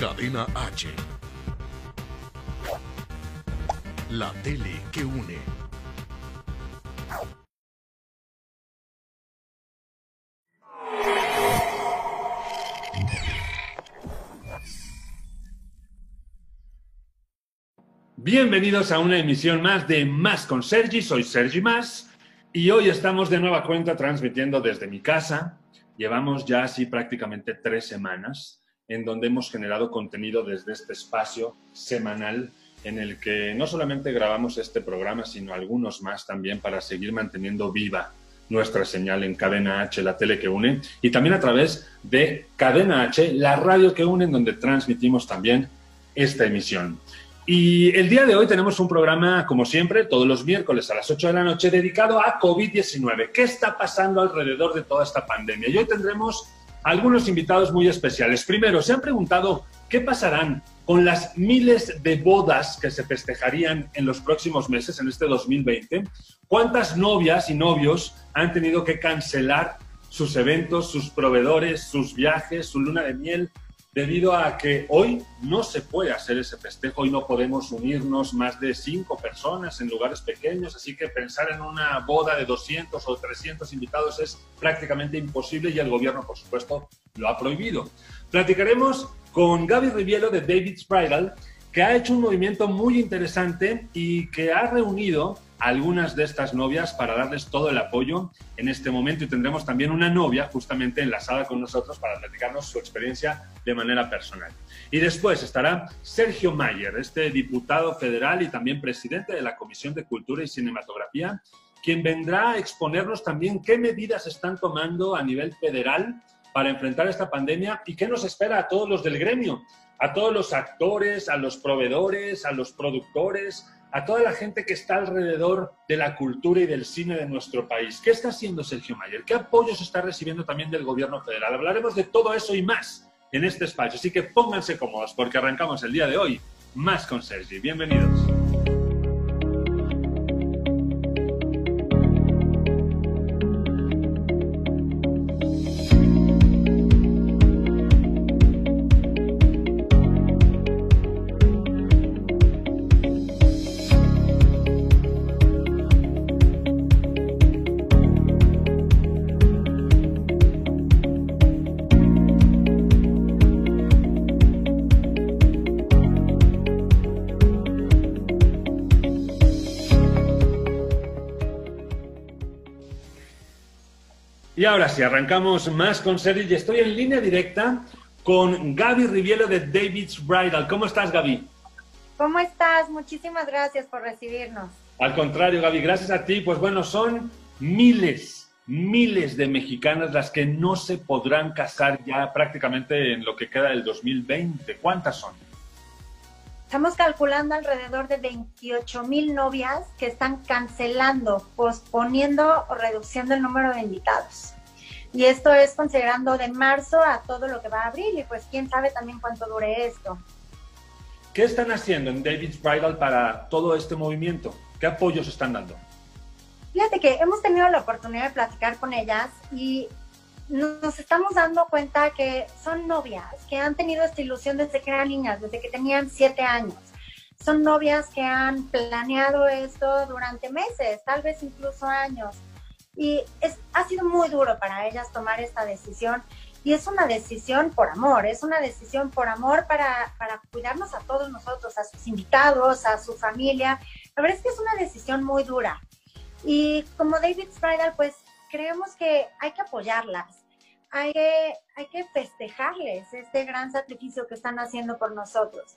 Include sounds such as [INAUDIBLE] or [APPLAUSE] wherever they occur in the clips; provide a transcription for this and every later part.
Cadena H. La tele que une. Bienvenidos a una emisión más de Más con Sergi. Soy Sergi Más y hoy estamos de nueva cuenta transmitiendo desde mi casa. Llevamos ya así prácticamente tres semanas en donde hemos generado contenido desde este espacio semanal en el que no solamente grabamos este programa, sino algunos más también para seguir manteniendo viva nuestra señal en Cadena H, la tele que une, y también a través de Cadena H, la radio que une, en donde transmitimos también esta emisión. Y el día de hoy tenemos un programa, como siempre, todos los miércoles a las 8 de la noche, dedicado a COVID-19. ¿Qué está pasando alrededor de toda esta pandemia? Y hoy tendremos algunos invitados muy especiales. Primero, se han preguntado qué pasarán con las miles de bodas que se festejarían en los próximos meses, en este 2020. ¿Cuántas novias y novios han tenido que cancelar sus eventos, sus proveedores, sus viajes, su luna de miel, debido a que hoy no se puede hacer ese festejo y no podemos unirnos más de cinco personas en lugares pequeños, así que pensar en una boda de 200 o 300 invitados es prácticamente imposible y el gobierno, por supuesto, lo ha prohibido. Platicaremos con Gaby Rivielo de David's Bridal, que ha hecho un movimiento muy interesante y que ha reunido algunas de estas novias para darles todo el apoyo en este momento y tendremos también una novia justamente enlazada con nosotros para platicarnos su experiencia de manera personal. Y después estará Sergio Mayer, este diputado federal y también presidente de la Comisión de Cultura y Cinematografía, quien vendrá a exponernos también qué medidas están tomando a nivel federal para enfrentar esta pandemia y qué nos espera a todos los del gremio, a todos los actores, a los proveedores, a los productores, a toda la gente que está alrededor de la cultura y del cine de nuestro país. ¿Qué está haciendo Sergio Mayer? ¿Qué apoyos está recibiendo también del gobierno federal? Hablaremos de todo eso y más en este espacio, así que pónganse cómodos porque arrancamos el día de hoy más con Sergi. Bienvenidos. Y ahora sí, arrancamos más con Sergi y estoy en línea directa con Gaby Rivielo de David's Bridal. ¿Cómo estás, Gaby? ¿Cómo estás? Muchísimas gracias por recibirnos. Al contrario, Gaby, gracias a ti. Pues bueno, son miles, miles de mexicanas las que no se podrán casar ya prácticamente en lo que queda del 2020. ¿Cuántas son? Estamos calculando alrededor de 28 mil novias que están cancelando, posponiendo o reduciendo el número de invitados. Y esto es considerando de marzo a todo lo que va a abrir y pues quién sabe también cuánto dure esto. ¿Qué están haciendo en David's Bridal para todo este movimiento? ¿Qué apoyos están dando? Fíjate que hemos tenido la oportunidad de platicar con ellas y nos estamos dando cuenta que son novias que han tenido esta ilusión desde que eran niñas, desde que tenían siete años. Son novias que han planeado esto durante meses, tal vez incluso años. Y es, ha sido muy duro para ellas tomar esta decisión. Y es una decisión por amor, es una decisión por amor para, para cuidarnos a todos nosotros, a sus invitados, a su familia. La verdad es que es una decisión muy dura. Y como David Bridal, pues creemos que hay que apoyarlas hay que, hay que festejarles este gran sacrificio que están haciendo por nosotros.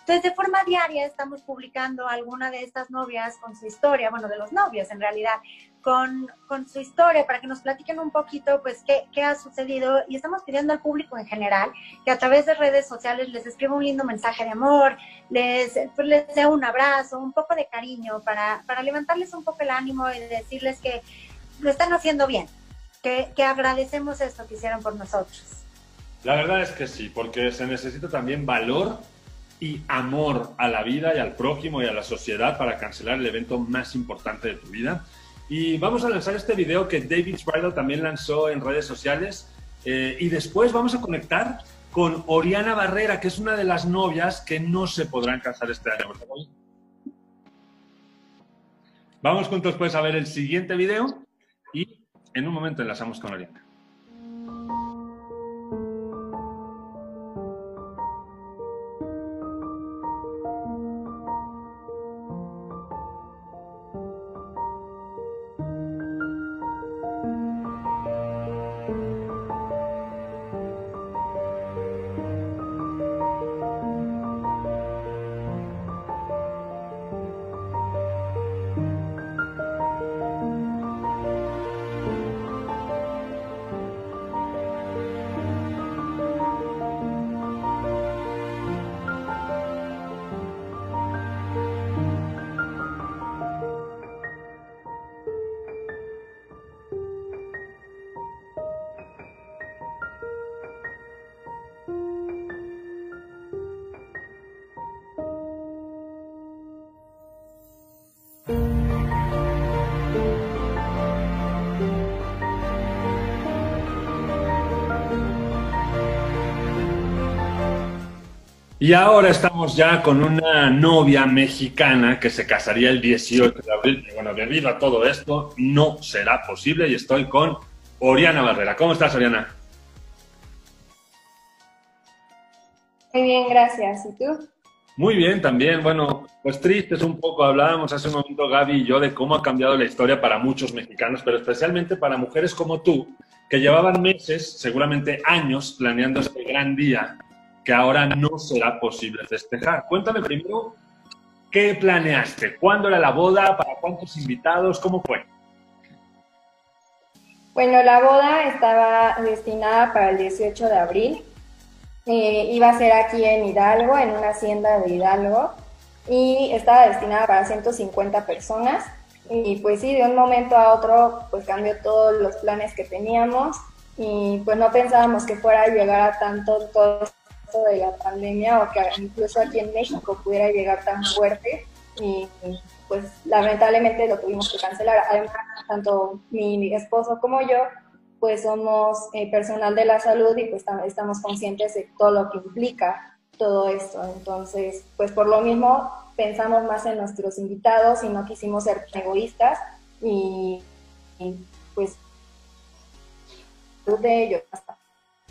Entonces, de forma diaria estamos publicando alguna de estas novias con su historia, bueno, de los novios en realidad, con, con su historia para que nos platiquen un poquito, pues, qué, qué, ha sucedido. Y estamos pidiendo al público en general que a través de redes sociales les escriba un lindo mensaje de amor, les, pues, les dé un abrazo, un poco de cariño para, para levantarles un poco el ánimo y decirles que lo están haciendo bien, que, agradecemos esto que hicieron por nosotros. La verdad es que sí, porque se necesita también valor y amor a la vida y al prójimo y a la sociedad para cancelar el evento más importante de tu vida. Y vamos a lanzar este video que David Bridal también lanzó en redes sociales eh, y después vamos a conectar con Oriana Barrera, que es una de las novias que no se podrán casar este año. Vamos juntos pues a ver el siguiente video en un momento enlazamos con Oriana. Y ahora estamos ya con una novia mexicana que se casaría el 18 de abril. Y bueno, debido a todo esto, no será posible y estoy con Oriana Barrera. ¿Cómo estás, Oriana? Muy bien, gracias. ¿Y tú? Muy bien, también. Bueno, pues tristes un poco. Hablábamos hace un momento, Gaby y yo, de cómo ha cambiado la historia para muchos mexicanos, pero especialmente para mujeres como tú, que llevaban meses, seguramente años, planeando este gran día que ahora no será posible festejar. Cuéntame primero, ¿qué planeaste? ¿Cuándo era la boda? ¿Para cuántos invitados? ¿Cómo fue? Bueno, la boda estaba destinada para el 18 de abril. Eh, iba a ser aquí en Hidalgo, en una hacienda de Hidalgo, y estaba destinada para 150 personas. Y pues sí, de un momento a otro, pues cambió todos los planes que teníamos y pues no pensábamos que fuera a llegar a tanto de la pandemia o que incluso aquí en México pudiera llegar tan fuerte y pues lamentablemente lo tuvimos que cancelar. Además, tanto mi esposo como yo pues somos eh, personal de la salud y pues estamos conscientes de todo lo que implica todo esto. Entonces, pues por lo mismo pensamos más en nuestros invitados y no quisimos ser egoístas y, y pues de ellos.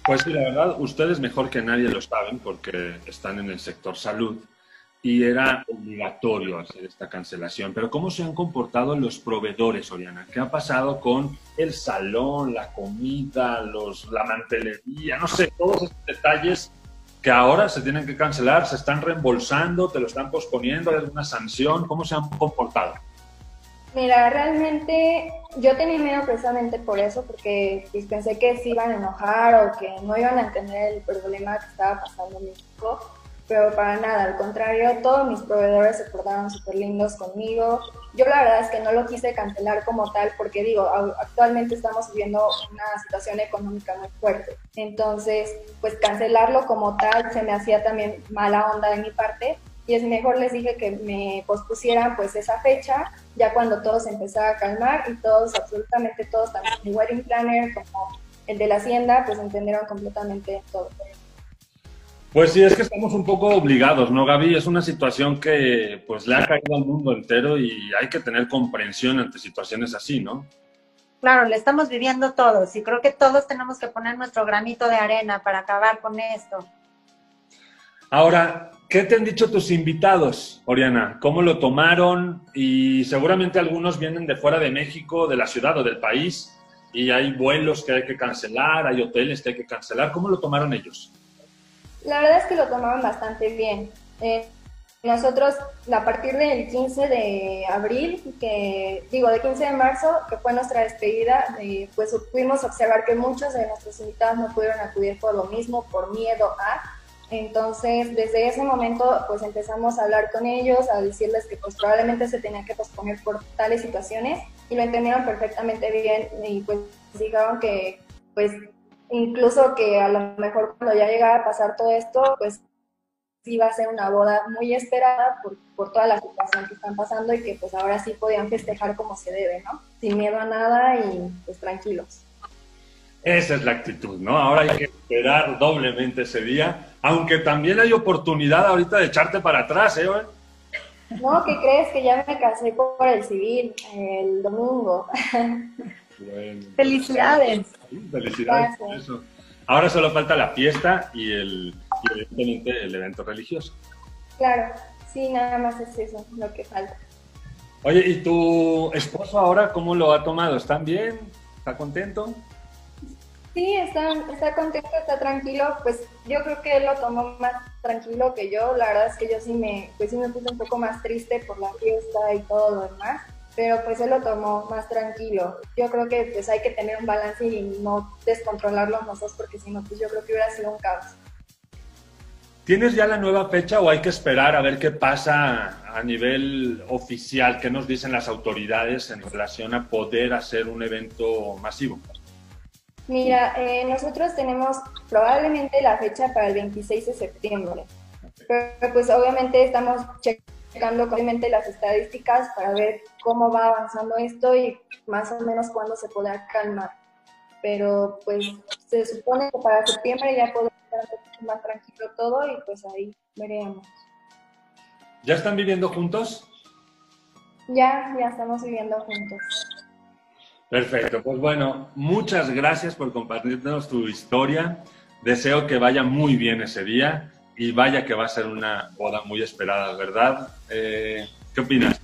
Pues sí, la verdad, ustedes mejor que nadie lo saben porque están en el sector salud y era obligatorio hacer esta cancelación. Pero ¿cómo se han comportado los proveedores, Oriana? ¿Qué ha pasado con el salón, la comida, los, la mantelería, no sé, todos estos detalles que ahora se tienen que cancelar, se están reembolsando, te lo están posponiendo, hay alguna sanción? ¿Cómo se han comportado? Mira, realmente yo tenía miedo precisamente por eso, porque pues, pensé que se iban a enojar o que no iban a entender el problema que estaba pasando en México, pero para nada, al contrario, todos mis proveedores se portaron súper lindos conmigo. Yo la verdad es que no lo quise cancelar como tal, porque digo, actualmente estamos viviendo una situación económica muy fuerte. Entonces, pues cancelarlo como tal se me hacía también mala onda de mi parte, y es mejor les dije que me pospusieran pues esa fecha, ya cuando todo se empezaba a calmar y todos, absolutamente todos, tanto el wedding planner como el de la hacienda, pues entendieron completamente todo. Pues sí, es que estamos un poco obligados, ¿no, Gaby? Es una situación que pues le ha caído al mundo entero y hay que tener comprensión ante situaciones así, ¿no? Claro, le estamos viviendo todos y creo que todos tenemos que poner nuestro granito de arena para acabar con esto. Ahora, ¿qué te han dicho tus invitados, Oriana? ¿Cómo lo tomaron? Y seguramente algunos vienen de fuera de México, de la ciudad o del país, y hay vuelos que hay que cancelar, hay hoteles que hay que cancelar. ¿Cómo lo tomaron ellos? La verdad es que lo tomaron bastante bien. Eh, nosotros, a partir del 15 de abril, que digo, de 15 de marzo, que fue nuestra despedida, eh, pues pudimos observar que muchos de nuestros invitados no pudieron acudir por lo mismo, por miedo a, entonces, desde ese momento, pues empezamos a hablar con ellos, a decirles que pues probablemente se tenía que posponer por tales situaciones y lo entendieron perfectamente bien y pues dijeron que pues incluso que a lo mejor cuando ya llegara a pasar todo esto, pues iba a ser una boda muy esperada por, por toda la situación que están pasando y que pues ahora sí podían festejar como se debe, ¿no? Sin miedo a nada y pues tranquilos. Esa es la actitud, ¿no? Ahora hay que esperar doblemente ese día, aunque también hay oportunidad ahorita de echarte para atrás, ¿eh? No, ¿qué crees? Que ya me casé por el civil el domingo. [LAUGHS] Felicidades. Felicidades por eso. Ahora solo falta la fiesta y el, y el evento religioso. Claro, sí, nada más es eso lo que falta. Oye, ¿y tu esposo ahora cómo lo ha tomado? ¿Están bien? ¿Está contento? Sí, está, está contento, está tranquilo. Pues yo creo que él lo tomó más tranquilo que yo. La verdad es que yo sí me, pues sí me puse un poco más triste por la fiesta y todo lo demás. Pero pues él lo tomó más tranquilo. Yo creo que pues hay que tener un balance y no descontrolarlo nosotros porque si no, pues yo creo que hubiera sido un caos. ¿Tienes ya la nueva fecha o hay que esperar a ver qué pasa a nivel oficial? ¿Qué nos dicen las autoridades en relación a poder hacer un evento masivo? Mira, eh, nosotros tenemos probablemente la fecha para el 26 de septiembre, pero pues obviamente estamos checando obviamente las estadísticas para ver cómo va avanzando esto y más o menos cuándo se podrá calmar. Pero pues se supone que para septiembre ya podrá estar un poquito más tranquilo todo y pues ahí veremos. ¿Ya están viviendo juntos? Ya, ya estamos viviendo juntos. Perfecto, pues bueno, muchas gracias por compartirnos tu historia. Deseo que vaya muy bien ese día y vaya que va a ser una boda muy esperada, ¿verdad? Eh, ¿Qué opinas?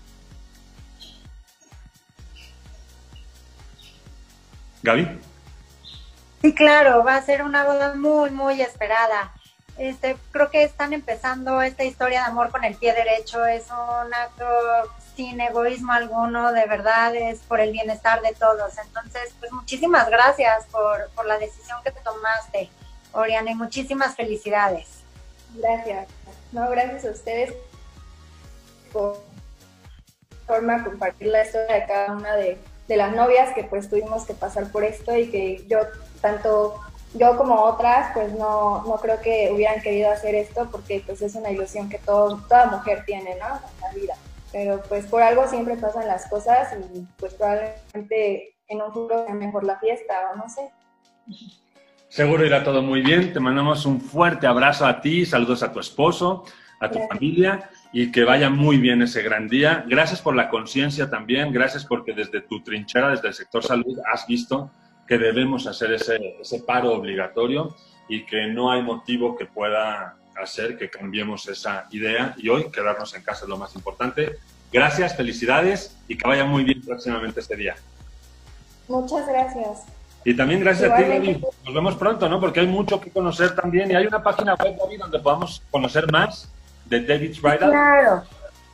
Gaby. Sí, claro, va a ser una boda muy, muy esperada. Este, creo que están empezando esta historia de amor con el pie derecho. Es un acto sin egoísmo alguno, de verdad es por el bienestar de todos. Entonces, pues muchísimas gracias por, por la decisión que te tomaste, Oriana, y muchísimas felicidades. Gracias. No, gracias a ustedes por forma compartir la historia de cada una de, de las novias que pues tuvimos que pasar por esto y que yo, tanto yo como otras, pues no, no creo que hubieran querido hacer esto porque pues es una ilusión que todo, toda mujer tiene, ¿no? En la vida pero pues por algo siempre pasan las cosas y pues probablemente en un futuro sea mejor la fiesta o no sé. Seguro irá todo muy bien. Te mandamos un fuerte abrazo a ti, saludos a tu esposo, a tu familia y que vaya muy bien ese gran día. Gracias por la conciencia también, gracias porque desde tu trinchera, desde el sector salud, has visto que debemos hacer ese, ese paro obligatorio y que no hay motivo que pueda hacer que cambiemos esa idea y hoy quedarnos en casa es lo más importante. Gracias, felicidades y que vaya muy bien próximamente este día. Muchas gracias. Y también gracias a ti, David. Nos vemos pronto, ¿no? Porque hay mucho que conocer también y hay una página web, David, donde podamos conocer más de David's Bridal. Claro.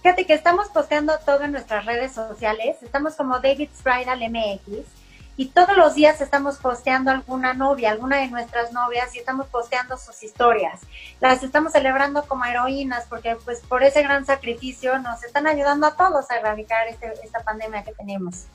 Fíjate que estamos posteando todo en nuestras redes sociales. Estamos como David's Bridal MX y todos los días estamos posteando alguna novia, alguna de nuestras novias y estamos posteando sus historias. Las estamos celebrando como heroínas porque pues por ese gran sacrificio nos están ayudando a todos a erradicar este, esta pandemia que tenemos.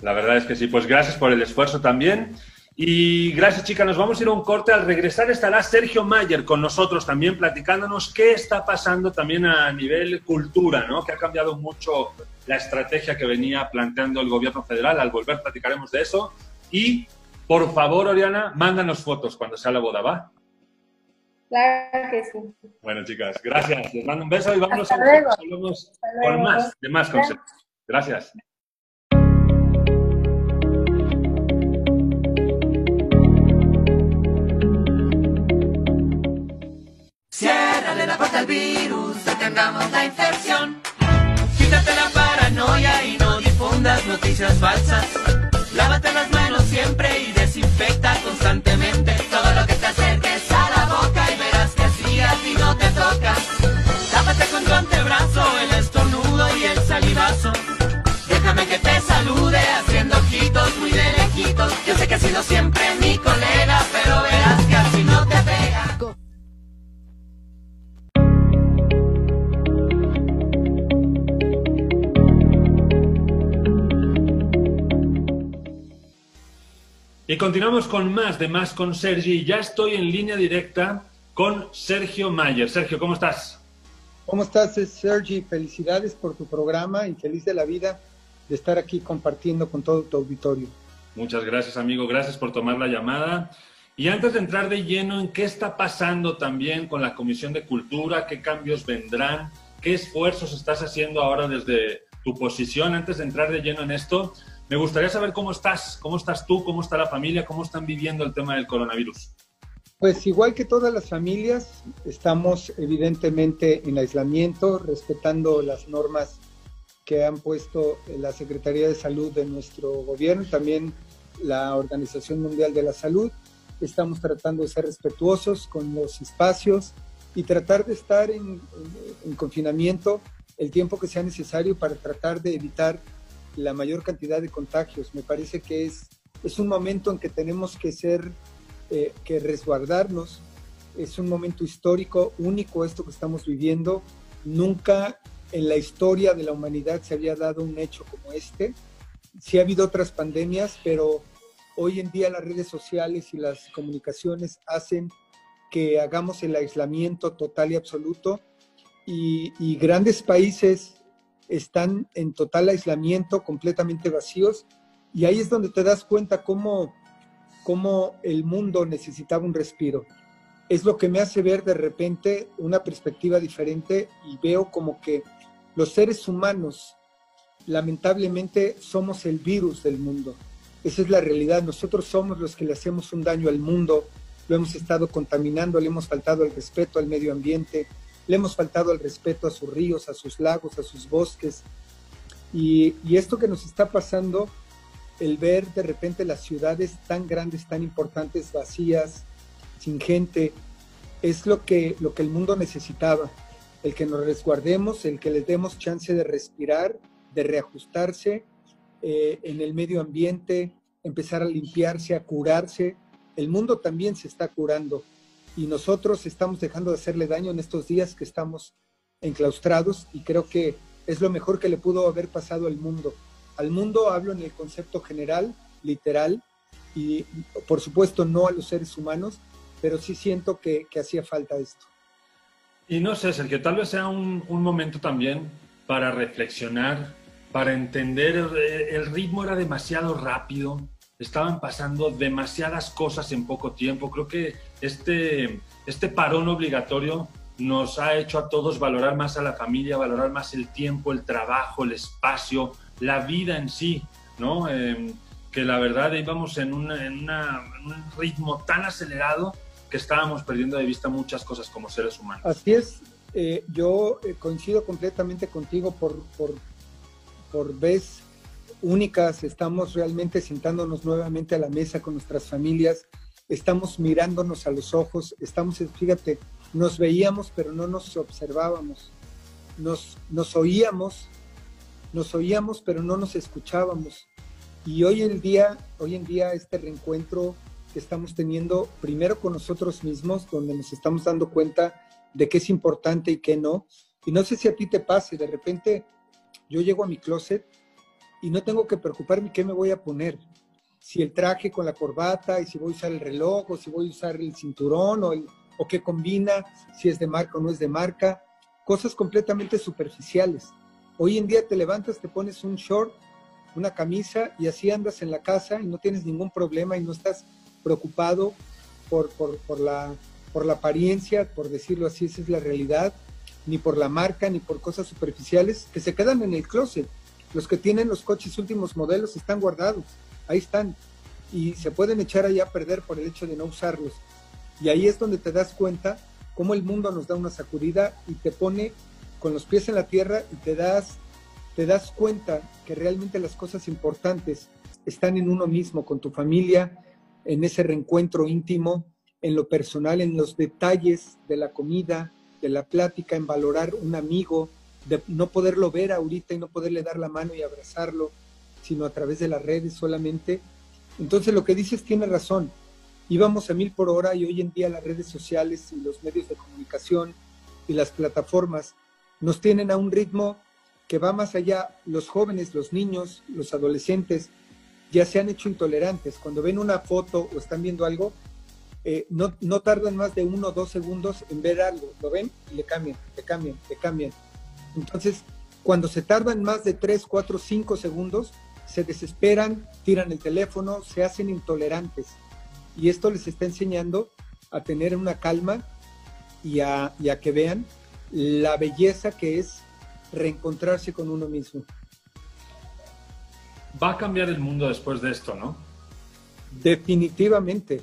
La verdad es que sí, pues gracias por el esfuerzo también. Y gracias, chicas. Nos vamos a ir a un corte. Al regresar estará Sergio Mayer con nosotros también platicándonos qué está pasando también a nivel cultura, ¿no? Que ha cambiado mucho la estrategia que venía planteando el gobierno federal. Al volver platicaremos de eso. Y, por favor, Oriana, mándanos fotos cuando sea la boda, ¿va? Claro que sí. Bueno, chicas, gracias. Les mando un beso y vámonos a con más, de más consejos. Gracias. Puerta al virus, detengamos la infección. Quítate la paranoia y no difundas noticias falsas. Lávate las manos siempre y desinfecta constantemente todo lo que te acerques a la boca y verás que así a ti no te toca. Tápate con tu antebrazo el estornudo y el salivazo. Déjame que te salude haciendo ojitos muy de lejitos. Yo sé que has sido siempre mi colega, Y continuamos con más de Más con Sergi. Ya estoy en línea directa con Sergio Mayer. Sergio, ¿cómo estás? ¿Cómo estás, Sergi? Felicidades por tu programa y feliz de la vida de estar aquí compartiendo con todo tu auditorio. Muchas gracias, amigo. Gracias por tomar la llamada. Y antes de entrar de lleno en qué está pasando también con la Comisión de Cultura, qué cambios vendrán, qué esfuerzos estás haciendo ahora desde tu posición, antes de entrar de lleno en esto, me gustaría saber cómo estás, cómo estás tú, cómo está la familia, cómo están viviendo el tema del coronavirus. Pues igual que todas las familias, estamos evidentemente en aislamiento, respetando las normas que han puesto la Secretaría de Salud de nuestro gobierno, también la Organización Mundial de la Salud. Estamos tratando de ser respetuosos con los espacios y tratar de estar en, en confinamiento el tiempo que sea necesario para tratar de evitar la mayor cantidad de contagios. Me parece que es, es un momento en que tenemos que ser, eh, que resguardarnos. Es un momento histórico, único esto que estamos viviendo. Nunca en la historia de la humanidad se había dado un hecho como este. Sí ha habido otras pandemias, pero hoy en día las redes sociales y las comunicaciones hacen que hagamos el aislamiento total y absoluto y, y grandes países están en total aislamiento, completamente vacíos, y ahí es donde te das cuenta cómo, cómo el mundo necesitaba un respiro. Es lo que me hace ver de repente una perspectiva diferente y veo como que los seres humanos lamentablemente somos el virus del mundo. Esa es la realidad. Nosotros somos los que le hacemos un daño al mundo, lo hemos estado contaminando, le hemos faltado el respeto al medio ambiente, le hemos faltado el respeto a sus ríos, a sus lagos, a sus bosques. Y, esto que nos está pasando, el ver de repente las ciudades tan grandes, tan importantes, vacías, sin gente, es lo que, lo que el mundo necesitaba. El que nos resguardemos, el que les demos chance de respirar, de reajustarse eh, en el medio ambiente, empezar a limpiarse, a curarse. El mundo también se está curando y nosotros estamos dejando de hacerle daño en estos días que estamos enclaustrados y creo que es lo mejor que le pudo haber pasado al mundo. Al mundo hablo en el concepto general, literal, y por supuesto no a los seres humanos, pero sí siento que, hacía falta esto. Y no sé, que tal vez sea un, momento también para reflexionar, para entender, el ritmo era demasiado rápido, estaban pasando demasiadas cosas en poco tiempo. Creo que este, este parón obligatorio nos ha hecho a todos valorar más a la familia, valorar más el tiempo, el trabajo, el espacio, la vida en sí, ¿no? Em, que la verdad íbamos en, un ritmo tan acelerado que estábamos perdiendo de vista muchas cosas como seres humanos. Así es, eh, yo eh, coincido completamente contigo por, por, por vez únicas, estamos realmente sentándonos nuevamente a la mesa con nuestras familias, estamos mirándonos a los ojos, estamos, fíjate, nos veíamos pero no nos observábamos, nos, nos oíamos, nos oíamos pero no nos escuchábamos. Y hoy en día, hoy en día este reencuentro que estamos teniendo primero con nosotros mismos, donde nos estamos dando cuenta de qué es importante y qué no. Y no sé si a ti te pase, de repente yo llego a mi closet y no tengo que preocuparme qué me voy a poner. Si el traje con la corbata y si voy a usar el reloj o si voy a usar el cinturón o, o qué combina, si es de marca o no es de marca, cosas completamente superficiales. Hoy en día te levantas, te pones un short, una camisa y así andas en la casa y no tienes ningún problema y no estás preocupado por, por, por, la, por la apariencia, por decirlo así, esa es la realidad, ni por la marca, ni por cosas superficiales que se quedan en el closet. Los que tienen los coches últimos modelos están guardados, ahí están, y se pueden echar allá a perder por el hecho de no usarlos. Y ahí es donde te das cuenta cómo el mundo nos da una sacudida y te pone con los pies en la tierra y te das, te das cuenta que realmente las cosas importantes están en uno mismo, con tu familia, en ese reencuentro íntimo, en lo personal, en los detalles de la comida, de la plática, en valorar un amigo, de no poderlo ver ahorita y no poderle dar la mano y abrazarlo, sino a través de las redes solamente. Entonces lo que dices tiene razón. Íbamos a mil por hora y hoy en día las redes sociales y los medios de comunicación y las plataformas nos tienen a un ritmo que va más allá. Los jóvenes, los niños, los adolescentes ya se han hecho intolerantes. Cuando ven una foto o están viendo algo, eh, no, no tardan más de uno o dos segundos en ver algo. Lo ven y le cambian, le cambian, le cambian. Entonces, cuando se tardan más de 3, 4, 5 segundos, se desesperan, tiran el teléfono, se hacen intolerantes. Y esto les está enseñando a tener una calma y a, y a que vean la belleza que es reencontrarse con uno mismo. Va a cambiar el mundo después de esto, ¿no? Definitivamente.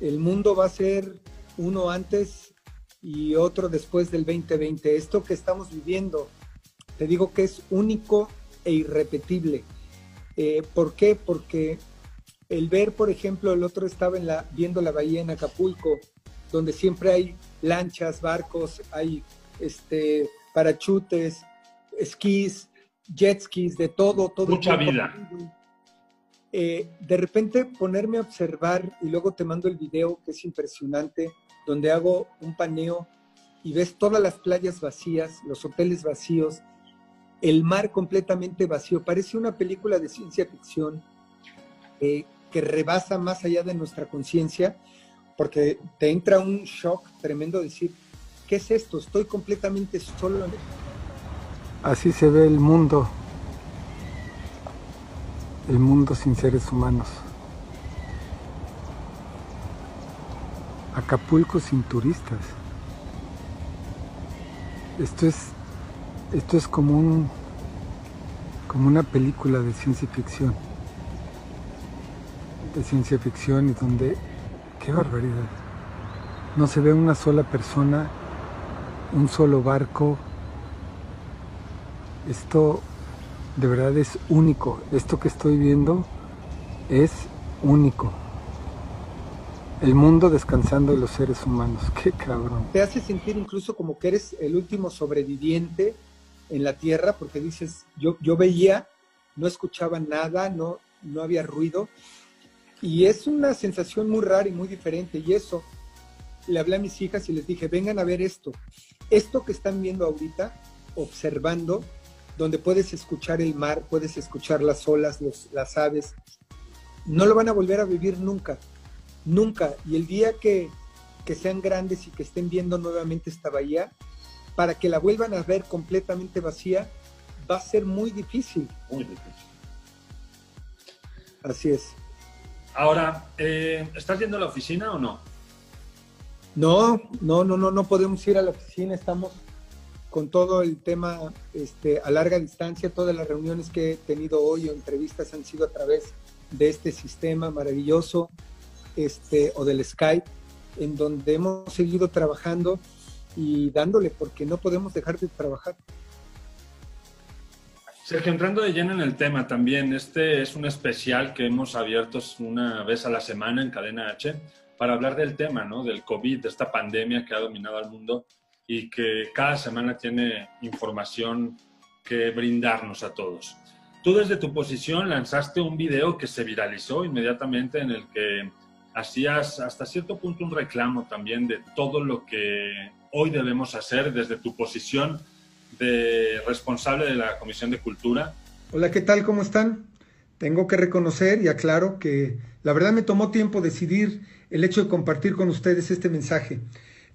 El mundo va a ser uno antes y otro después del 2020. Esto que estamos viviendo, te digo que es único e irrepetible. Eh, ¿Por qué? Porque el ver, por ejemplo, el otro estaba en la, viendo la bahía en Acapulco, donde siempre hay lanchas, barcos, hay este, parachutes, esquís, jet skis, de todo, todo. Mucha vida. Eh, de repente ponerme a observar y luego te mando el video que es impresionante, donde hago un paneo y ves todas las playas vacías, los hoteles vacíos, el mar completamente vacío. Parece una película de ciencia ficción eh, que rebasa más allá de nuestra conciencia, porque te entra un shock tremendo decir, ¿qué es esto? Estoy completamente solo. Así se ve el mundo, el mundo sin seres humanos. Acapulco sin turistas. Esto es, esto es como un, como una película de ciencia ficción, de ciencia ficción y donde, qué barbaridad, no se ve una sola persona, un solo barco. Esto de verdad es único. Esto que estoy viendo es único. El mundo descansando de los seres humanos. Qué cabrón. Te hace sentir incluso como que eres el último sobreviviente en la tierra, porque dices, yo, yo veía, no escuchaba nada, no, no había ruido. Y es una sensación muy rara y muy diferente. Y eso, le hablé a mis hijas y les dije, vengan a ver esto. Esto que están viendo ahorita, observando, donde puedes escuchar el mar, puedes escuchar las olas, las aves, no lo van a volver a vivir nunca, nunca. Y el día que, que sean grandes y que estén viendo nuevamente esta bahía, para que la vuelvan a ver completamente vacía, va a ser muy difícil. Muy difícil. Así es. Ahora, eh, ¿estás yendo a la oficina o no? No, no, no, no, no podemos ir a la oficina, estamos con todo el tema este, a larga distancia, todas las reuniones que he tenido hoy o entrevistas han sido a través de este sistema maravilloso este, o del Skype, en donde hemos seguido trabajando y dándole, porque no podemos dejar de trabajar. Sergio, entrando de lleno en el tema también, este es un especial que hemos abierto una vez a la semana en Cadena H para hablar del tema, ¿no? Del COVID, de esta pandemia que ha dominado al mundo y que cada semana tiene información que brindarnos a todos. Tú desde tu posición lanzaste un video que se viralizó inmediatamente en el que hacías hasta cierto punto un reclamo también de todo lo que hoy debemos hacer desde tu posición de responsable de la Comisión de Cultura. Hola, ¿qué tal? ¿Cómo están? Tengo que reconocer y aclaro que la verdad me tomó tiempo decidir el hecho de compartir con ustedes este mensaje.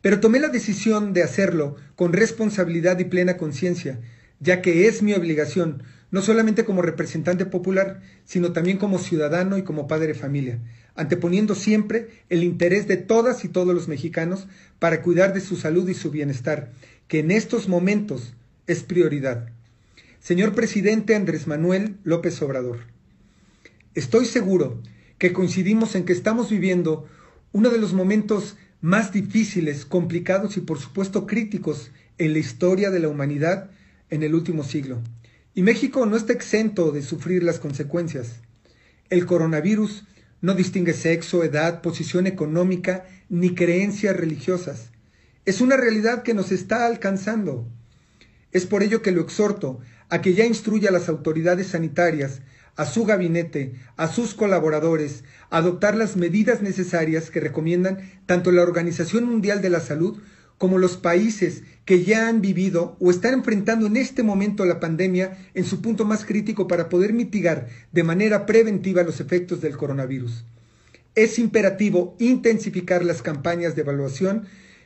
Pero tomé la decisión de hacerlo con responsabilidad y plena conciencia, ya que es mi obligación, no solamente como representante popular, sino también como ciudadano y como padre de familia, anteponiendo siempre el interés de todas y todos los mexicanos para cuidar de su salud y su bienestar, que en estos momentos es prioridad. Señor presidente Andrés Manuel López Obrador, estoy seguro que coincidimos en que estamos viviendo uno de los momentos más difíciles, complicados y por supuesto críticos en la historia de la humanidad en el último siglo. Y México no está exento de sufrir las consecuencias. El coronavirus no distingue sexo, edad, posición económica ni creencias religiosas. Es una realidad que nos está alcanzando. Es por ello que lo exhorto a que ya instruya a las autoridades sanitarias a su gabinete, a sus colaboradores, a adoptar las medidas necesarias que recomiendan tanto la Organización Mundial de la Salud como los países que ya han vivido o están enfrentando en este momento la pandemia en su punto más crítico para poder mitigar de manera preventiva los efectos del coronavirus. Es imperativo intensificar las campañas de evaluación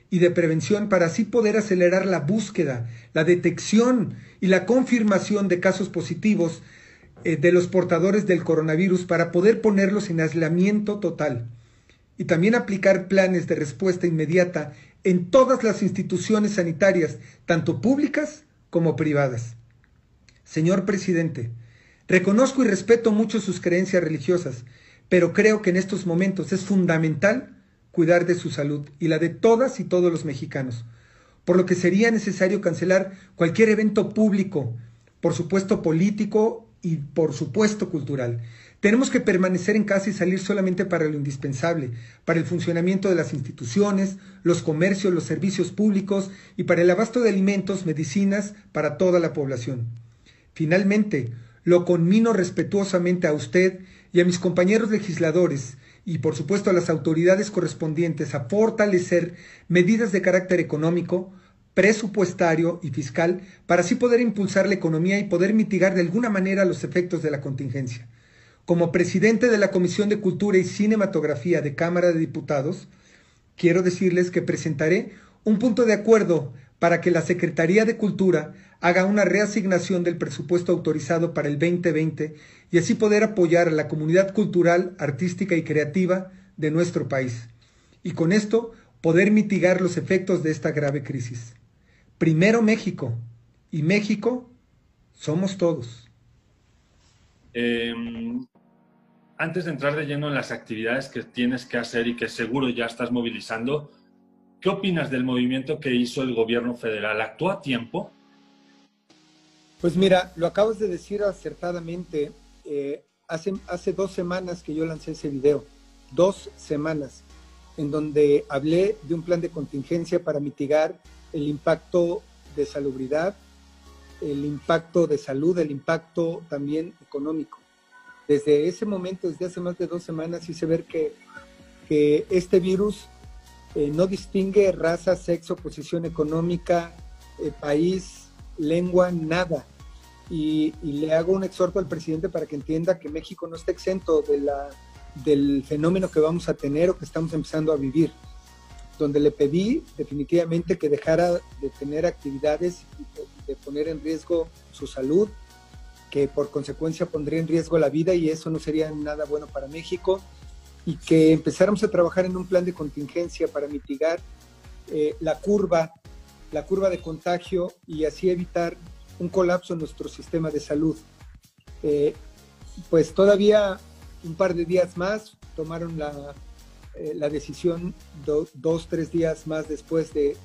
y de prevención para así poder acelerar la búsqueda, la detección y la confirmación de casos positivos eh, de los portadores del coronavirus para poder ponerlos en aislamiento total y también aplicar planes de respuesta inmediata en todas las instituciones sanitarias, tanto públicas como privadas. Señor presidente, reconozco y respeto mucho sus creencias religiosas, pero creo que en estos momentos es fundamental cuidar de su salud y la de todas y todos los mexicanos, por lo que sería necesario cancelar cualquier evento público, por supuesto político y por supuesto cultural. Tenemos que permanecer en casa y salir solamente para lo indispensable, para el funcionamiento de las instituciones, los comercios, los servicios públicos y para el abasto de alimentos, medicinas para toda la población. Finalmente, lo conmino respetuosamente a usted y a mis compañeros legisladores y por supuesto a las autoridades correspondientes a fortalecer medidas de carácter económico, presupuestario y fiscal para así poder impulsar la economía y poder mitigar de alguna manera los efectos de la contingencia. Como presidente de la Comisión de Cultura y Cinematografía de Cámara de Diputados, quiero decirles que presentaré un punto de acuerdo para que la Secretaría de Cultura haga una reasignación del presupuesto autorizado para el 2020 y así poder apoyar a la comunidad cultural, artística y creativa de nuestro país. Y con esto poder mitigar los efectos de esta grave crisis. Primero México y México somos todos. Em, antes de entrar de lleno en las actividades que tienes que hacer y que seguro ya estás movilizando, ¿qué opinas del movimiento que hizo el gobierno federal? ¿Actuó a tiempo? Pues mira, lo acabas de decir acertadamente. Eh, hace, hace dos semanas que yo lancé ese video, dos semanas, en donde hablé de un plan de contingencia para mitigar el impacto de salubridad, el impacto de salud, el impacto también económico. Desde ese momento, desde hace más de dos semanas, hice ver que, que este virus eh, no distingue raza, sexo, posición económica, eh, país, lengua, nada. Y, le hago un exhorto al presidente para que entienda que México no está exento de la, del fenómeno que vamos a tener o que estamos empezando a vivir, donde le pedí definitivamente que dejara de tener actividades y de, poner en riesgo su salud, que por consecuencia pondría en riesgo la vida y eso no sería nada bueno para México, y que empezáramos a trabajar en un plan de contingencia para mitigar eh, la curva la curva de contagio y así evitar un colapso en nuestro sistema de salud. Eh, pues todavía un par de días más tomaron la, eh, la decisión dos, tres días más después de,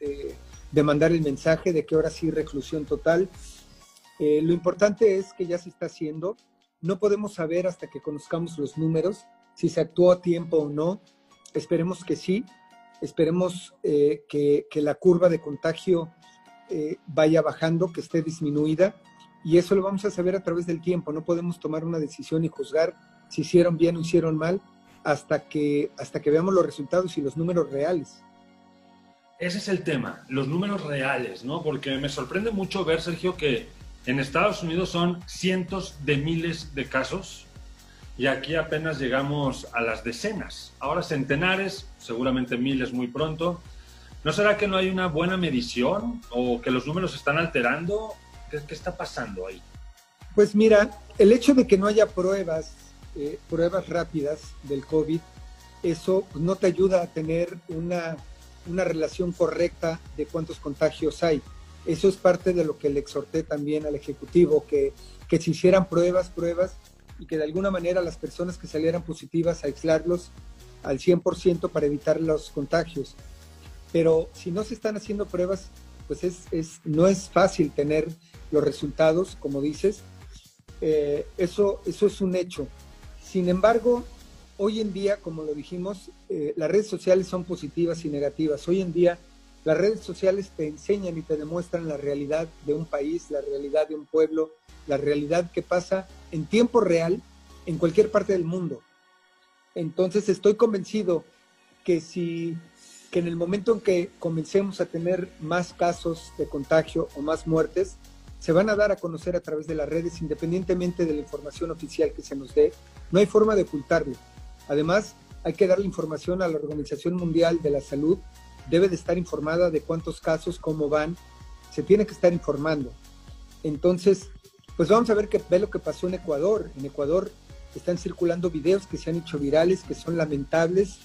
de, mandar el mensaje de que ahora sí reclusión total. Eh, lo importante es que ya se está haciendo. No podemos saber hasta que conozcamos los números si se actuó a tiempo o no. Esperemos que sí, Esperemos eh, que, la curva de contagio eh, vaya bajando, que esté disminuida, y eso lo vamos a saber a través del tiempo. No podemos tomar una decisión y juzgar si hicieron bien o hicieron mal hasta que, hasta que veamos los resultados y los números reales. Ese es el tema, los números reales, ¿no? Porque me sorprende mucho ver, Sergio, que en Estados Unidos son cientos de miles de casos y aquí apenas llegamos a las decenas. Ahora centenares, seguramente miles muy pronto. ¿No será que no hay una buena medición o que los números están alterando? ¿Qué, está pasando ahí? Pues mira, el hecho de que no haya pruebas, eh, pruebas rápidas del COVID, eso no te ayuda a tener una, una relación correcta de cuántos contagios hay. Eso es parte de lo que le exhorté también al Ejecutivo, que, que se hicieran pruebas, pruebas, y que de alguna manera las personas que salieran positivas aislarlos al 100% para evitar los contagios. Pero si no se están haciendo pruebas, pues es, es no es fácil tener los resultados, como dices. Eh, eso, eso es un hecho. Sin embargo, hoy en día, como lo dijimos, eh, las redes sociales son positivas y negativas. Hoy en día, las redes sociales te enseñan y te demuestran la realidad de un país, la realidad de un pueblo, la realidad que pasa en tiempo real en cualquier parte del mundo. Entonces estoy convencido que si que en el momento en que comencemos a tener más casos de contagio o más muertes, se van a dar a conocer a través de las redes independientemente de la información oficial que se nos dé. No hay forma de ocultarlo. Además, hay que darle información a la Organización Mundial de la Salud. Debe de estar informada de cuántos casos, cómo van. Se tiene que estar informando. Entonces, Pues vamos a ver qué ve lo que pasó en Ecuador. En Ecuador están circulando videos que se han hecho virales, que son lamentables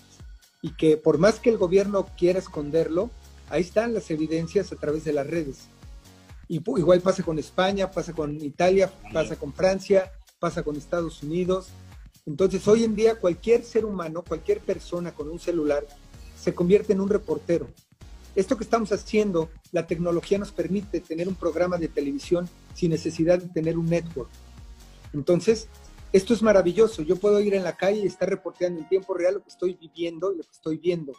y que por más que el gobierno quiera esconderlo, ahí están las evidencias a través de las redes. Y igual pasa con España, pasa con Italia, pasa con Francia, pasa con Estados Unidos. Entonces hoy en día cualquier ser humano, cualquier persona con un celular se convierte en un reportero. Esto que estamos haciendo, la tecnología nos permite tener un programa de televisión sin necesidad de tener un network. Entonces, esto es maravilloso. Yo puedo ir en la calle y estar reporteando en tiempo real lo que estoy viviendo y lo que estoy viendo.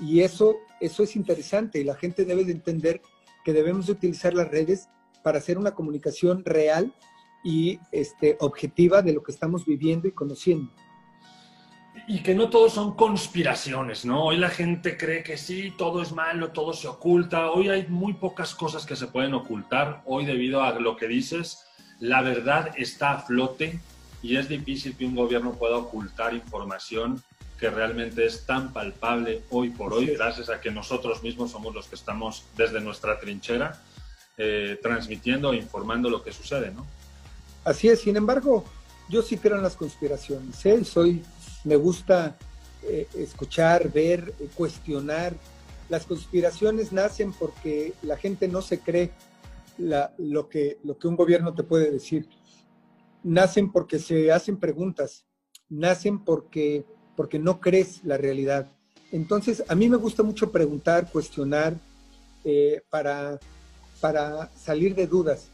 Y eso, eso es interesante y la gente debe de entender que debemos de utilizar las redes para hacer una comunicación real y este, objetiva de lo que estamos viviendo y conociendo. Y que no todos son conspiraciones, ¿no? Hoy la gente cree que sí, todo es malo, todo se oculta. Hoy hay muy pocas cosas que se pueden ocultar. Hoy debido a lo que dices, la verdad está a flote y es difícil que un gobierno pueda ocultar información que realmente es tan palpable hoy por hoy, gracias a que nosotros mismos somos los que estamos desde nuestra trinchera eh, transmitiendo e informando lo que sucede, ¿no? Así es, sin embargo, yo sí creo en las conspiraciones, ¿eh? soy, me gusta eh, escuchar, ver, cuestionar. Las conspiraciones nacen porque la gente no se cree lo, que, un gobierno te puede decir nacen porque se hacen preguntas, nacen porque, porque no crees la realidad. Entonces, a mí me gusta mucho preguntar, cuestionar, eh, para, para salir de dudas.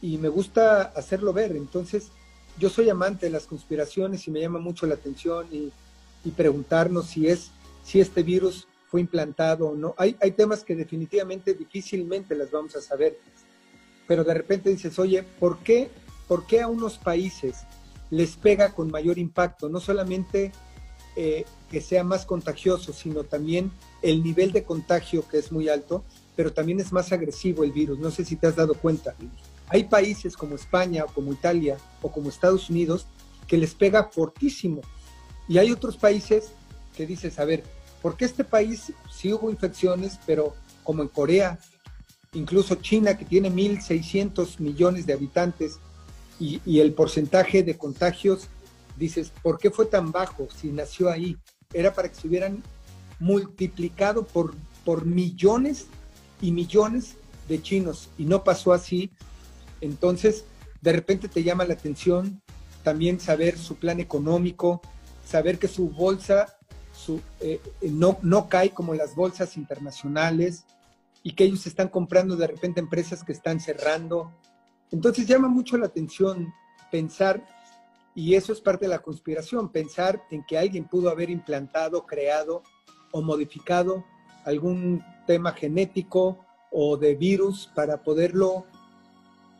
Y me gusta hacerlo ver. Entonces, yo soy amante de las conspiraciones y me llama mucho la atención y, preguntarnos si es si este virus fue implantado o no. Hay, hay temas que definitivamente difícilmente las vamos a saber, pero de repente dices, oye, ¿por qué ¿por qué a unos países les pega con mayor impacto? No solamente eh, que sea más contagioso, sino también el nivel de contagio que es muy alto, pero también es más agresivo el virus. No sé si te has dado cuenta. Hay países como España o como Italia o como Estados Unidos que les pega fortísimo. Y hay otros países que dices, a ver, ¿por qué este país sí hubo infecciones, pero como en Corea, incluso China, que tiene 1.600 millones de habitantes, y, el porcentaje de contagios, dices, ¿por qué fue tan bajo si nació ahí? Era para que se hubieran multiplicado por, por millones y millones de chinos y no pasó así. Entonces, de repente te llama la atención también saber su plan económico, saber que su bolsa su, eh, no, no cae como las bolsas internacionales y que ellos están comprando de repente empresas que están cerrando, entonces llama mucho la atención pensar, y eso es parte de la conspiración, pensar en que alguien pudo haber implantado, creado o modificado algún tema genético o de virus para poderlo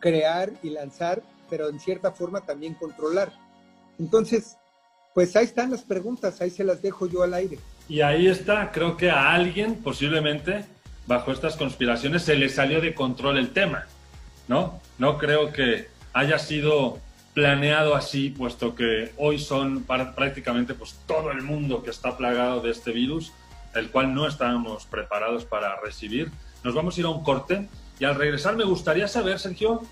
crear y lanzar, pero en cierta forma también controlar. Entonces, pues ahí están las preguntas, ahí se las dejo yo al aire. Y ahí está, creo que a alguien posiblemente bajo estas conspiraciones se le salió de control el tema. ¿no? No creo que haya sido planeado así, puesto que hoy son prácticamente pues, todo el mundo que está plagado de este virus, el cual no estábamos preparados para recibir. Nos vamos a ir a un corte y al regresar me gustaría saber, Sergio,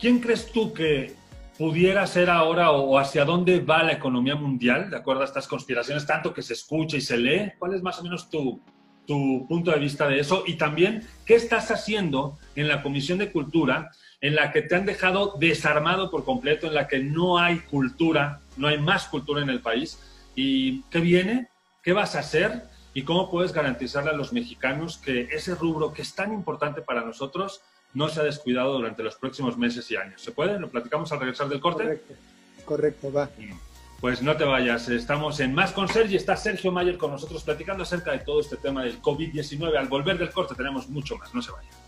¿quién crees tú que pudiera ser ahora o hacia dónde va la economía mundial, de acuerdo a estas conspiraciones, tanto que se escucha y se lee? ¿Cuál es más o menos tu, tu punto de vista de eso y también qué estás haciendo en la Comisión de Cultura en la que te han dejado desarmado por completo, en la que no hay cultura, no hay más cultura en el país. ¿Y qué viene? ¿Qué vas a hacer? ¿Y cómo puedes garantizarle a los mexicanos que ese rubro que es tan importante para nosotros no se ha descuidado durante los próximos meses y años? ¿Se puede? ¿Lo platicamos al regresar del corte? Correcto, correcto, va. Pues no te vayas, estamos en Más con Sergio, está Sergio Mayer con nosotros platicando acerca de todo este tema del COVID-19. Al volver del corte tenemos mucho más, no se vayan.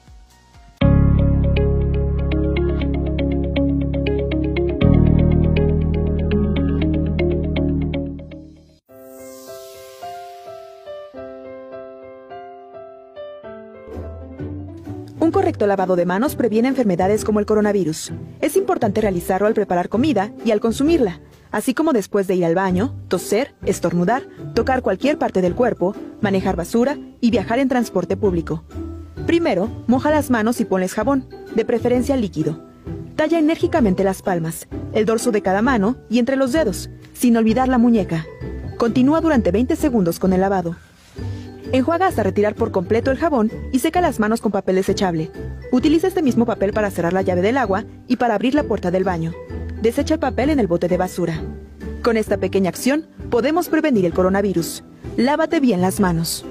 Correcto lavado de manos previene enfermedades como el coronavirus. Es importante realizarlo al preparar comida y al consumirla así como después de ir al baño, toser, estornudar, tocar cualquier parte del cuerpo, manejar basura y viajar en transporte público. Primero, moja las manos y ponles jabón, de preferencia líquido. Talla enérgicamente las palmas, el dorso de cada mano y entre los dedos, sin olvidar la muñeca. Continúa durante 20 segundos con el lavado. Enjuaga hasta retirar por completo el jabón y seca las manos con papel desechable. Utiliza este mismo papel para cerrar la llave del agua y para abrir la puerta del baño. Desecha el papel en el bote de basura. Con esta pequeña acción podemos prevenir el coronavirus. Lávate bien las manos.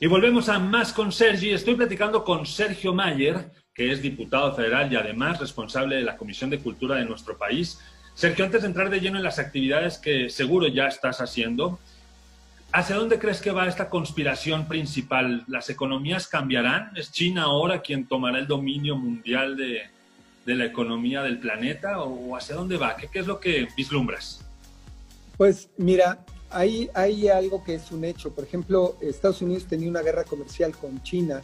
Y volvemos a Más con Sergi. Estoy platicando con Sergio Mayer, que es diputado federal y además responsable de la Comisión de Cultura de nuestro país. Sergio, antes de entrar de lleno en las actividades que seguro ya estás haciendo, ¿hacia dónde crees que va esta conspiración principal? ¿Las economías cambiarán? ¿Es China ahora quien tomará el dominio mundial de, de la economía del planeta? ¿O hacia dónde va? ¿Qué, qué es lo que vislumbras? Pues mira, hay, hay algo que es un hecho. Por ejemplo, Estados Unidos tenía una guerra comercial con China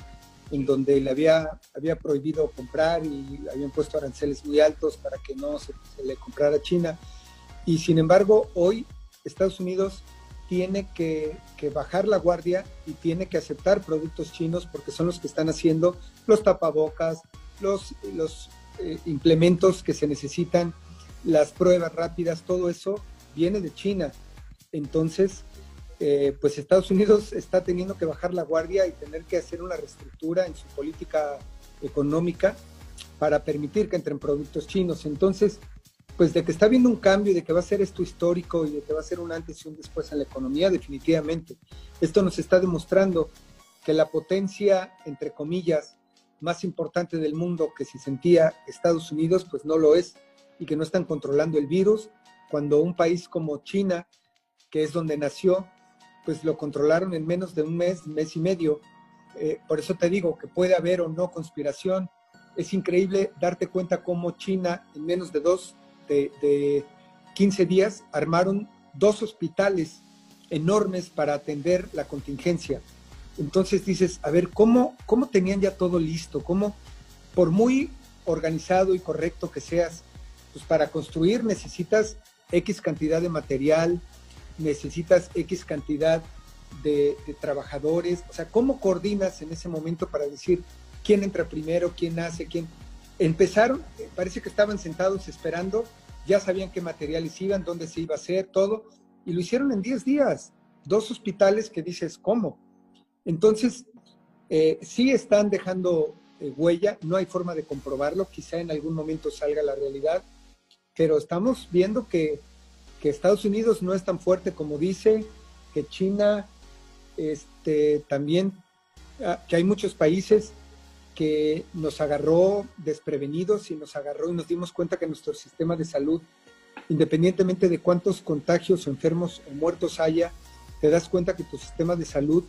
en donde le había, prohibido comprar y habían puesto aranceles muy altos para que no se, le comprara a China. Y sin embargo, hoy Estados Unidos tiene que, que, bajar la guardia y tiene que aceptar productos chinos porque son los que están haciendo los tapabocas, los, los eh, implementos que se necesitan, las pruebas rápidas, todo eso viene de China. Entonces, eh, pues Estados Unidos [LAUGHS] está teniendo que bajar la guardia y tener que hacer una reestructura en su política económica para permitir que entren productos chinos. Entonces, pues de que está habiendo un cambio y de que va a ser esto histórico y de que va a ser un antes y un después en la economía, definitivamente. Esto nos está demostrando que la potencia, entre comillas, más importante del mundo que se sentía Estados Unidos, pues no lo es y que no están controlando el virus, cuando un país como China que es donde nació, pues lo controlaron en menos de un mes, mes y medio. Eh, por eso te digo que puede haber o no conspiración. Es increíble darte cuenta cómo China en menos de dos, de, de 15 días, armaron dos hospitales enormes para atender la contingencia. Entonces dices, a ver, ¿cómo, cómo tenían ya todo listo? ¿Cómo, por muy organizado y correcto que seas, pues para construir necesitas X cantidad de material, necesitas X cantidad de, trabajadores, o sea, ¿cómo coordinas en ese momento para decir quién entra primero, quién hace, quién... Empezaron, eh, parece que estaban sentados esperando, ya sabían qué materiales iban, dónde se iba a hacer, todo, y lo hicieron en 10 días, dos hospitales que dices, ¿cómo? Entonces, eh, sí están dejando eh, huella, no hay forma de comprobarlo, quizá en algún momento salga la realidad, pero estamos viendo que que Estados Unidos no es tan fuerte como dice, que China este, también, ah, que hay muchos países que nos agarró desprevenidos y nos agarró y nos dimos cuenta que nuestro sistema de salud, independientemente de cuántos contagios enfermos o muertos haya, te das cuenta que tu sistema de salud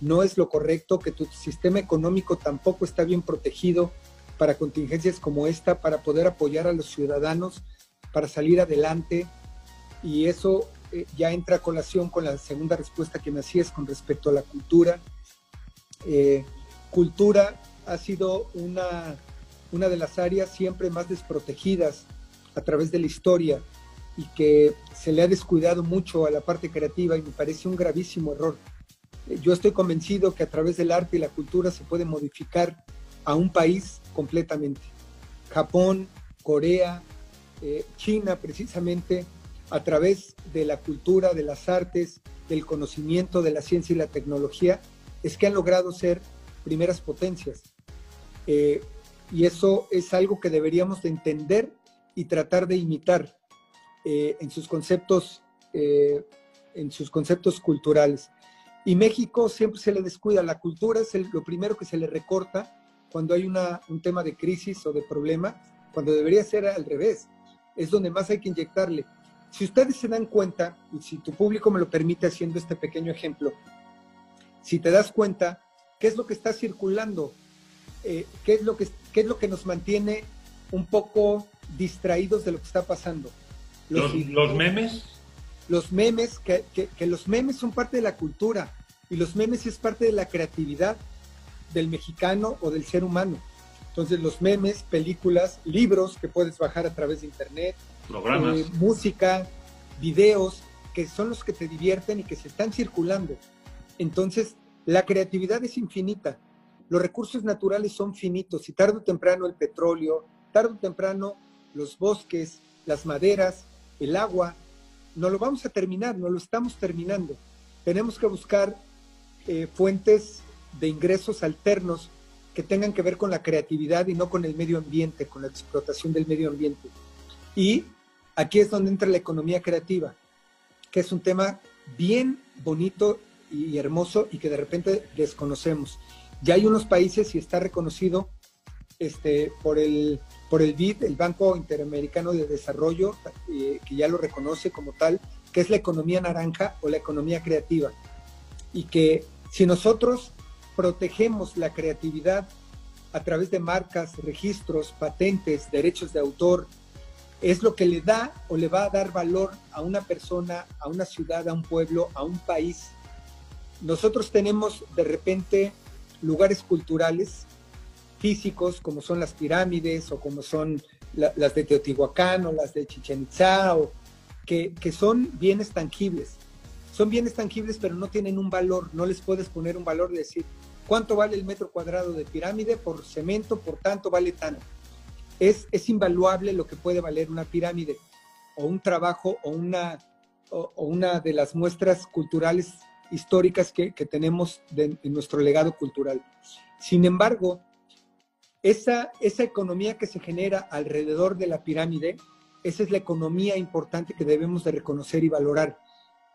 no es lo correcto, que tu sistema económico tampoco está bien protegido para contingencias como esta, para poder apoyar a los ciudadanos, para salir adelante, y eso eh, ya entra a colación con la segunda respuesta que me hacías con respecto a la cultura. Eh, cultura ha sido una, una de las áreas siempre más desprotegidas a través de la historia y que se le ha descuidado mucho a la parte creativa y me parece un gravísimo error. Eh, yo estoy convencido que a través del arte y la cultura se puede modificar a un país completamente. Japón, Corea, China precisamente a través de la cultura, de las artes, del conocimiento, de la ciencia y la tecnología, es que han logrado ser primeras potencias. Eh, y eso es algo que deberíamos de entender y tratar de imitar eh, en sus conceptos, eh, en sus conceptos culturales. Y México siempre se le descuida, la cultura es lo primero que se le recorta cuando hay una, un tema de crisis o de problema, cuando debería ser al revés, es donde más hay que inyectarle. Si ustedes se dan cuenta, y si tu público me lo permite haciendo este pequeño ejemplo, si te das cuenta, ¿qué es lo que está circulando? Eh, ¿qué, es lo que, ¿Qué es lo que nos mantiene un poco distraídos de lo que está pasando? Los, los, memes. Los memes, que, que, los memes son parte de la cultura y los memes es parte de la creatividad del mexicano o del ser humano. Entonces los memes, películas, libros que puedes bajar a través de internet, Programas. eh, música, videos, que son los que te divierten y que se están circulando. Entonces, la creatividad es infinita. Los recursos naturales son finitos y tarde o temprano el petróleo, tarde o temprano los bosques, las maderas, el agua, no lo vamos a terminar, no lo estamos terminando. Tenemos que buscar eh, fuentes de ingresos alternos que tengan que ver con la creatividad y no con el medio ambiente, con la explotación del medio ambiente. Y aquí es donde entra la economía creativa, que es un tema bien bonito y hermoso y que de repente desconocemos. Ya hay unos países y está reconocido este, por, el, por el BID, el Banco Interamericano de Desarrollo, eh, que ya lo reconoce como tal, que es la economía naranja o la economía creativa. Y que si nosotros protegemos la creatividad a través de marcas, registros, patentes, derechos de autor, es lo que le da o le va a dar valor a una persona, a una ciudad, a un pueblo, a un país. Nosotros tenemos de repente lugares culturales físicos como son las pirámides o como son la, las de Teotihuacán o las de Chichen Itza, o, que, que son bienes tangibles. Son bienes tangibles pero no tienen un valor, no les puedes poner un valor de decir cuánto vale el metro cuadrado de pirámide por cemento, por tanto vale tanto. Es, es invaluable lo que puede valer una pirámide o un trabajo o una, o, una de las muestras culturales históricas que, que tenemos de, en nuestro legado cultural. Sin embargo, esa, esa economía que se genera alrededor de la pirámide, esa es la economía importante que debemos de reconocer y valorar.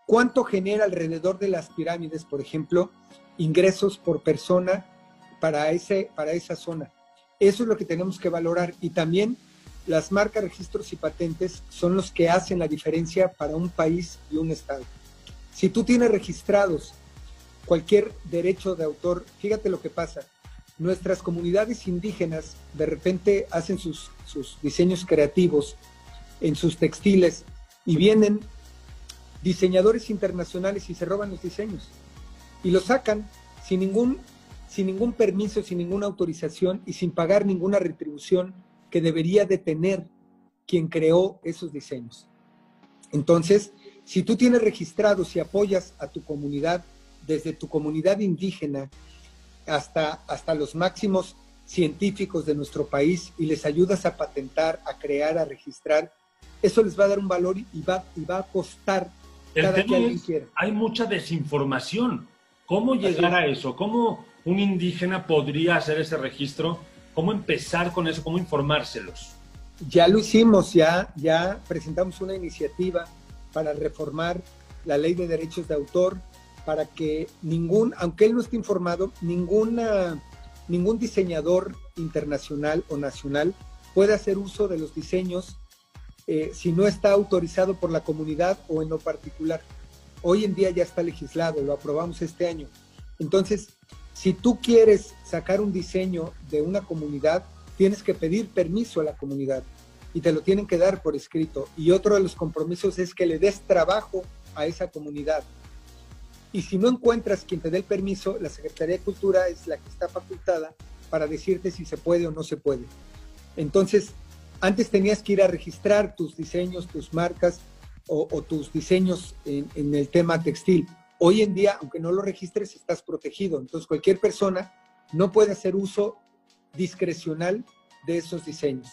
¿Cuánto genera alrededor de las pirámides, por ejemplo, ingresos por persona para, ese, para esa zona? Eso es lo que tenemos que valorar. Y también las marcas, registros y patentes son los que hacen la diferencia para un país y un estado. Si tú tienes registrados cualquier derecho de autor, fíjate lo que pasa. Nuestras comunidades indígenas de repente hacen sus, sus diseños creativos en sus textiles y vienen diseñadores internacionales y se roban los diseños y los sacan sin ningún, sin ningún permiso, sin ninguna autorización y sin pagar ninguna retribución que debería de tener quien creó esos diseños. Entonces, si tú tienes registrados y apoyas a tu comunidad, desde tu comunidad indígena hasta, hasta los máximos científicos de nuestro país y les ayudas a patentar, a crear, a registrar, eso les va a dar un valor y va, y va a costar El cada que alguien es, quiera. hay mucha desinformación. ¿Cómo llegar a eso? ¿Cómo un indígena podría hacer ese registro? ¿Cómo empezar con eso? ¿Cómo informárselos? Ya lo hicimos, ya, ya presentamos una iniciativa para reformar la ley de derechos de autor, para que ningún, aunque él no esté informado, ninguna, ningún diseñador internacional o nacional pueda hacer uso de los diseños eh, si no está autorizado por la comunidad o en lo particular. Hoy en día ya está legislado, lo aprobamos este año. Entonces, si tú quieres sacar un diseño de una comunidad, tienes que pedir permiso a la comunidad y te lo tienen que dar por escrito. Y otro de los compromisos es que le des trabajo a esa comunidad. Y si no encuentras quien te dé el permiso, la Secretaría de Cultura es la que está facultada para decirte si se puede o no se puede. Entonces, antes tenías que ir a registrar tus diseños, tus marcas o, tus diseños en, el tema textil. Hoy en día, aunque no lo registres, estás protegido. Entonces, cualquier persona no puede hacer uso discrecional de esos diseños.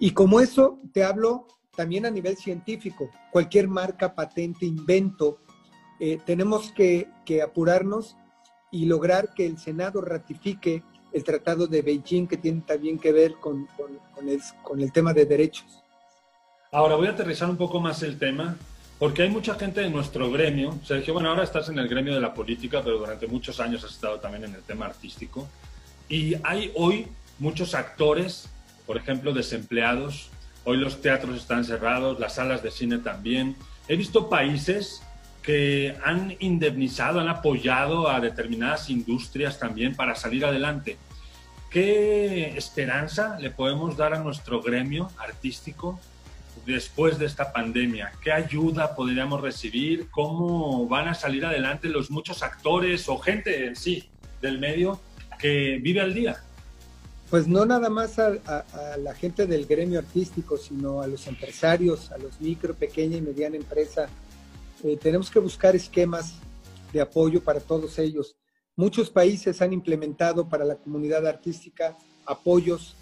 Y como eso, te hablo también a nivel científico. Cualquier marca, patente, invento, eh, tenemos que, apurarnos y lograr que el Senado ratifique el Tratado de Beijing que tiene también que ver con el tema de derechos. Ahora voy a aterrizar un poco más el tema, porque hay mucha gente de nuestro gremio. Sergio, bueno, ahora estás en el gremio de la política, pero durante muchos años has estado también en el tema artístico. Y hay hoy muchos actores, por ejemplo, desempleados. Hoy los teatros están cerrados, las salas de cine también. He visto países que han indemnizado, han apoyado a determinadas industrias también para salir adelante. ¿Qué esperanza le podemos dar a nuestro gremio artístico después de esta pandemia? ¿Qué ayuda podríamos recibir? ¿Cómo van a salir adelante los muchos actores o gente en sí del medio que vive al día? pues no nada más a, la gente del gremio artístico, sino a los empresarios, a los micro, pequeña y mediana empresa. Eh, tenemos que buscar esquemas de apoyo para todos ellos. Muchos países han implementado para la comunidad artística apoyos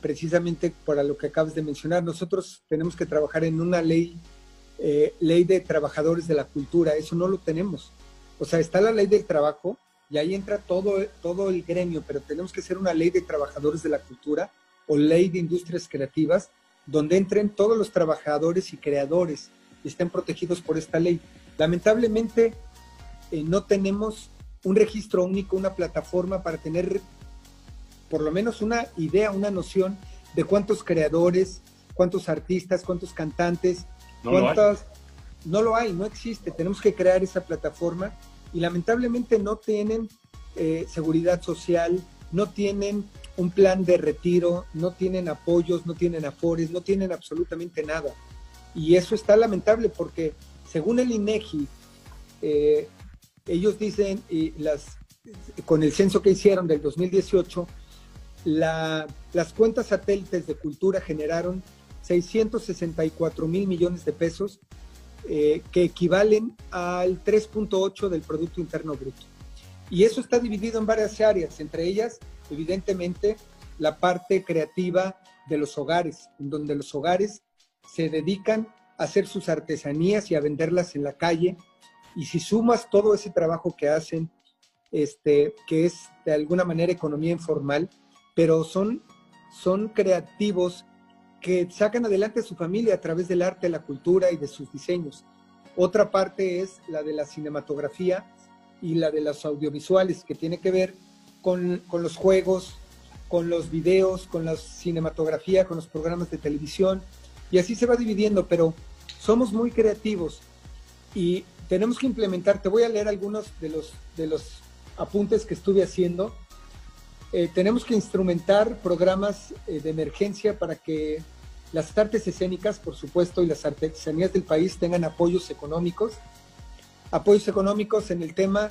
precisamente para lo que acabas de mencionar. Nosotros tenemos que trabajar en una ley, eh, ley de trabajadores de la cultura. Eso no lo tenemos. O sea, está la ley del trabajo, y ahí entra todo, todo el gremio, pero tenemos que hacer una ley de trabajadores de la cultura o ley de industrias creativas, donde entren todos los trabajadores y creadores y estén protegidos por esta ley. Lamentablemente eh, no tenemos un registro único, una plataforma para tener por lo menos una idea, una noción de cuántos creadores, cuántos artistas, cuántos cantantes, no cuántas... no lo hay, no existe. Tenemos que crear esa plataforma y lamentablemente no tienen eh, seguridad social, no tienen un plan de retiro, no tienen apoyos, no tienen afores, no tienen absolutamente nada. Y eso está lamentable porque según el INEGI, eh, ellos dicen, y las, con el censo que hicieron del 2018, las cuentas satélites de cultura generaron 664 mil millones de pesos eh, que equivalen al 3.8 del Producto Interno Bruto. Y eso está dividido en varias áreas, entre ellas, evidentemente, la parte creativa de los hogares, en donde los hogares se dedican a hacer sus artesanías y a venderlas en la calle. Y si sumas todo ese trabajo que hacen, este, que es de alguna manera economía informal, pero son, son creativos que sacan adelante a su familia a través del arte, la cultura y de sus diseños. Otra parte es la de la cinematografía y la de los audiovisuales, que tiene que ver con, los juegos, con los videos, con la cinematografía, con los programas de televisión, y así se va dividiendo, pero somos muy creativos y tenemos que implementar, te voy a leer algunos de los, de los apuntes que estuve haciendo eh, tenemos que instrumentar programas eh, de emergencia para que las artes escénicas, por supuesto, y las artesanías del país tengan apoyos económicos. Apoyos económicos en el tema,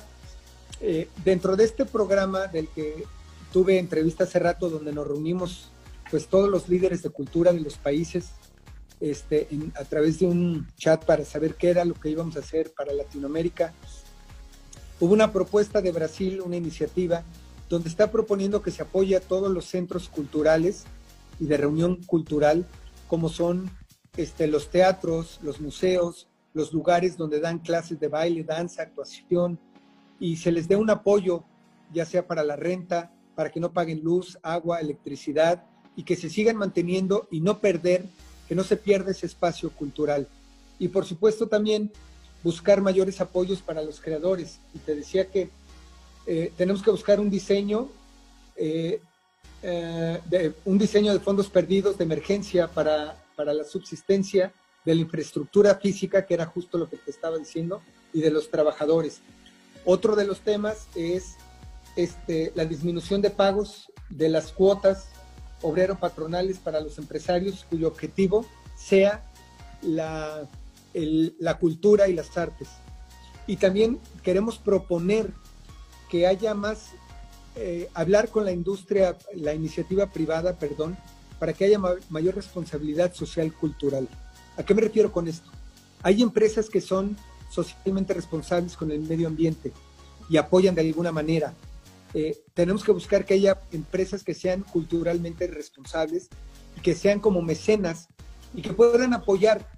eh, dentro de este programa del que tuve entrevista hace rato, donde nos reunimos pues todos los líderes de cultura de los países este, a través de un chat para saber qué era lo que íbamos a hacer para Latinoamérica. Hubo una propuesta de Brasil, una iniciativa donde está proponiendo que se apoye a todos los centros culturales y de reunión cultural, como son este, los teatros, los museos, los lugares donde dan clases de baile, danza, actuación, y se les dé un apoyo, ya sea para la renta, para que no paguen luz, agua, electricidad, y que se sigan manteniendo y no perder, que no se pierda ese espacio cultural. Y por supuesto también buscar mayores apoyos para los creadores. Y te decía que eh, tenemos que buscar un diseño, eh, eh, de, un diseño de fondos perdidos de emergencia para, para, la subsistencia de la infraestructura física, que era justo lo que te estaba diciendo, y de los trabajadores. Otro de los temas es este, la disminución de pagos de las cuotas obrero-patronales para los empresarios, cuyo objetivo sea la, la cultura y las artes. Y también queremos proponer que haya más, eh, hablar con la industria, la iniciativa privada, perdón, para que haya mayor responsabilidad social cultural. ¿A qué me refiero con esto? Hay empresas que son socialmente responsables con el medio ambiente y apoyan de alguna manera. Eh, tenemos que buscar que haya empresas que sean culturalmente responsables y que sean como mecenas y que puedan apoyar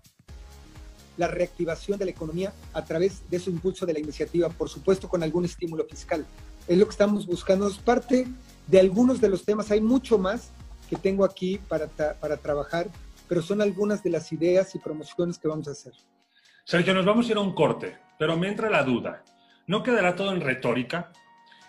la reactivación de la economía a través de su impulso de la iniciativa, por supuesto con algún estímulo fiscal. Es lo que estamos buscando, es parte de algunos de los temas, hay mucho más que tengo aquí para, para trabajar, pero son algunas de las ideas y promociones que vamos a hacer. Sergio, nos vamos a ir a un corte, pero me entra la duda. ¿No quedará todo en retórica?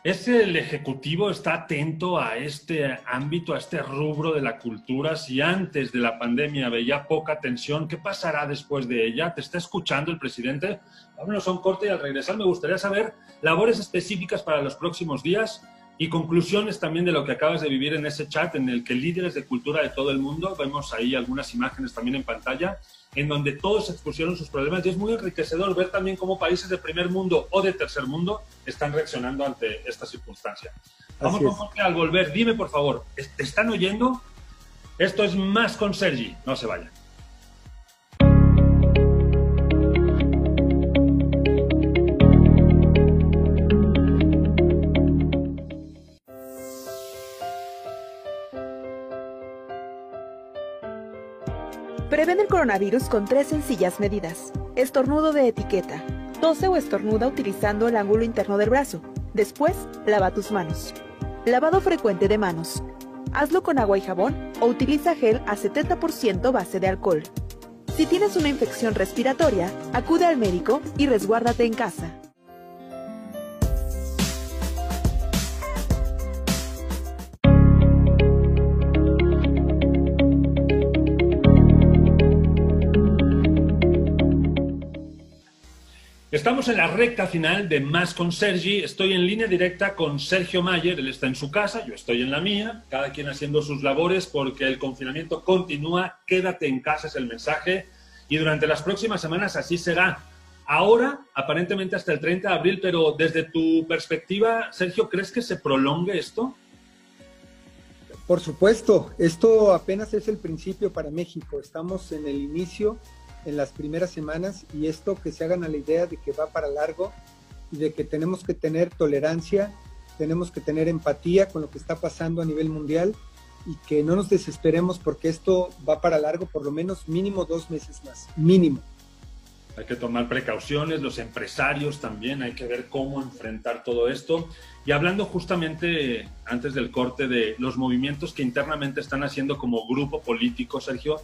¿Es el Ejecutivo está atento a este ámbito, a este rubro de la cultura? Si antes de la pandemia veía poca atención, ¿qué pasará después de ella? ¿Te está escuchando el presidente? Vámonos a un corte y al regresar me gustaría saber labores específicas para los próximos días y conclusiones también de lo que acabas de vivir en ese chat en el que líderes de cultura de todo el mundo, vemos ahí algunas imágenes también en pantalla, en donde todos expusieron sus problemas y es muy enriquecedor ver también cómo países de primer mundo o de tercer mundo están reaccionando ante esta circunstancia. Vamos con Jorge al volver. Dime, por favor, ¿te están oyendo? Esto es más con Sergi. No se vayan. Prevén el coronavirus con tres sencillas medidas. Estornudo de etiqueta. Tose o estornuda utilizando el ángulo interno del brazo. Después, lava tus manos. Lavado frecuente de manos. Hazlo con agua y jabón o utiliza gel a 70% base de alcohol. Si tienes una infección respiratoria, acude al médico y resguárdate en casa. Estamos en la recta final de Más con Sergi. Estoy en línea directa con Sergio Mayer. Él está en su casa, yo estoy en la mía, cada quien haciendo sus labores porque el confinamiento continúa. Quédate en casa es el mensaje. Y durante las próximas semanas así será. Ahora, aparentemente hasta el 30 de abril, pero desde tu perspectiva, Sergio, ¿crees que se prolongue esto? Por supuesto, esto apenas es el principio para México. Estamos en el inicio en las primeras semanas y esto que se hagan a la idea de que va para largo y de que tenemos que tener tolerancia, tenemos que tener empatía con lo que está pasando a nivel mundial y que no nos desesperemos porque esto va para largo por lo menos mínimo dos meses más, mínimo. Hay que tomar precauciones, los empresarios también, hay que ver cómo enfrentar todo esto. Y hablando justamente antes del corte de los movimientos que internamente están haciendo como grupo político, Sergio,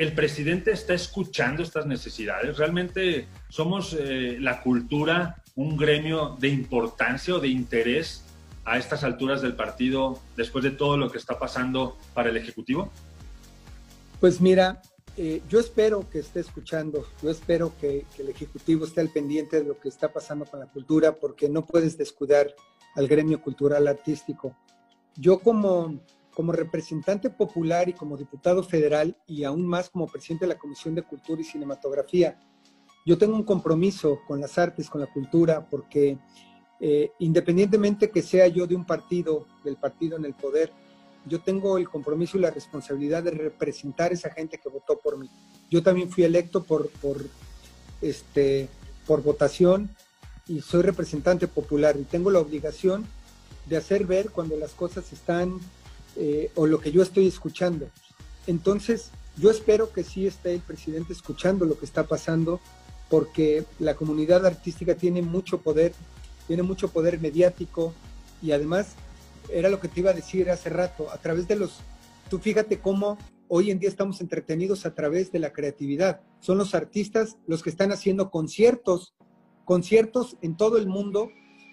el presidente está escuchando estas necesidades. Realmente somos eh, la cultura un gremio de importancia o de interés a estas alturas del partido después de todo lo que está pasando para el Ejecutivo? Pues mira, eh, yo espero que esté escuchando, yo espero que, que, el Ejecutivo esté al pendiente de lo que está pasando con la cultura, porque no puedes descuidar al gremio cultural artístico. Yo como como representante popular y como diputado federal y aún más como presidente de la Comisión de Cultura y Cinematografía, yo tengo un compromiso con las artes, con la cultura, porque eh, independientemente que sea yo de un partido, del partido en el poder, yo tengo el compromiso y la responsabilidad de representar a esa gente que votó por mí. Yo también fui electo por, por, este, por votación y soy representante popular y tengo la obligación de hacer ver cuando las cosas están eh, o lo que yo estoy escuchando. Entonces, yo espero que sí esté el presidente escuchando lo que está pasando, porque la comunidad artística tiene mucho poder, tiene mucho poder mediático y además era lo que te iba a decir hace rato, a través de los, tú fíjate cómo hoy en día estamos entretenidos a través de la creatividad. Son los artistas los que están haciendo conciertos, conciertos en todo el mundo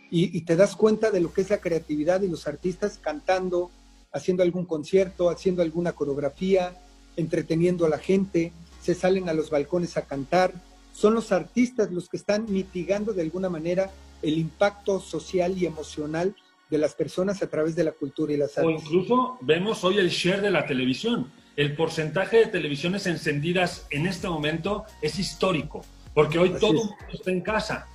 y, y te das cuenta de lo que es la creatividad y los artistas cantando, haciendo algún concierto, haciendo alguna coreografía, entreteniendo a la gente, se salen a los balcones a cantar. Son los artistas los que están mitigando de alguna manera el impacto social y emocional de las personas a través de la cultura y las artes. O incluso vemos hoy el share de la televisión. El porcentaje de televisiones encendidas en este momento es histórico, porque hoy todo el mundo está en casa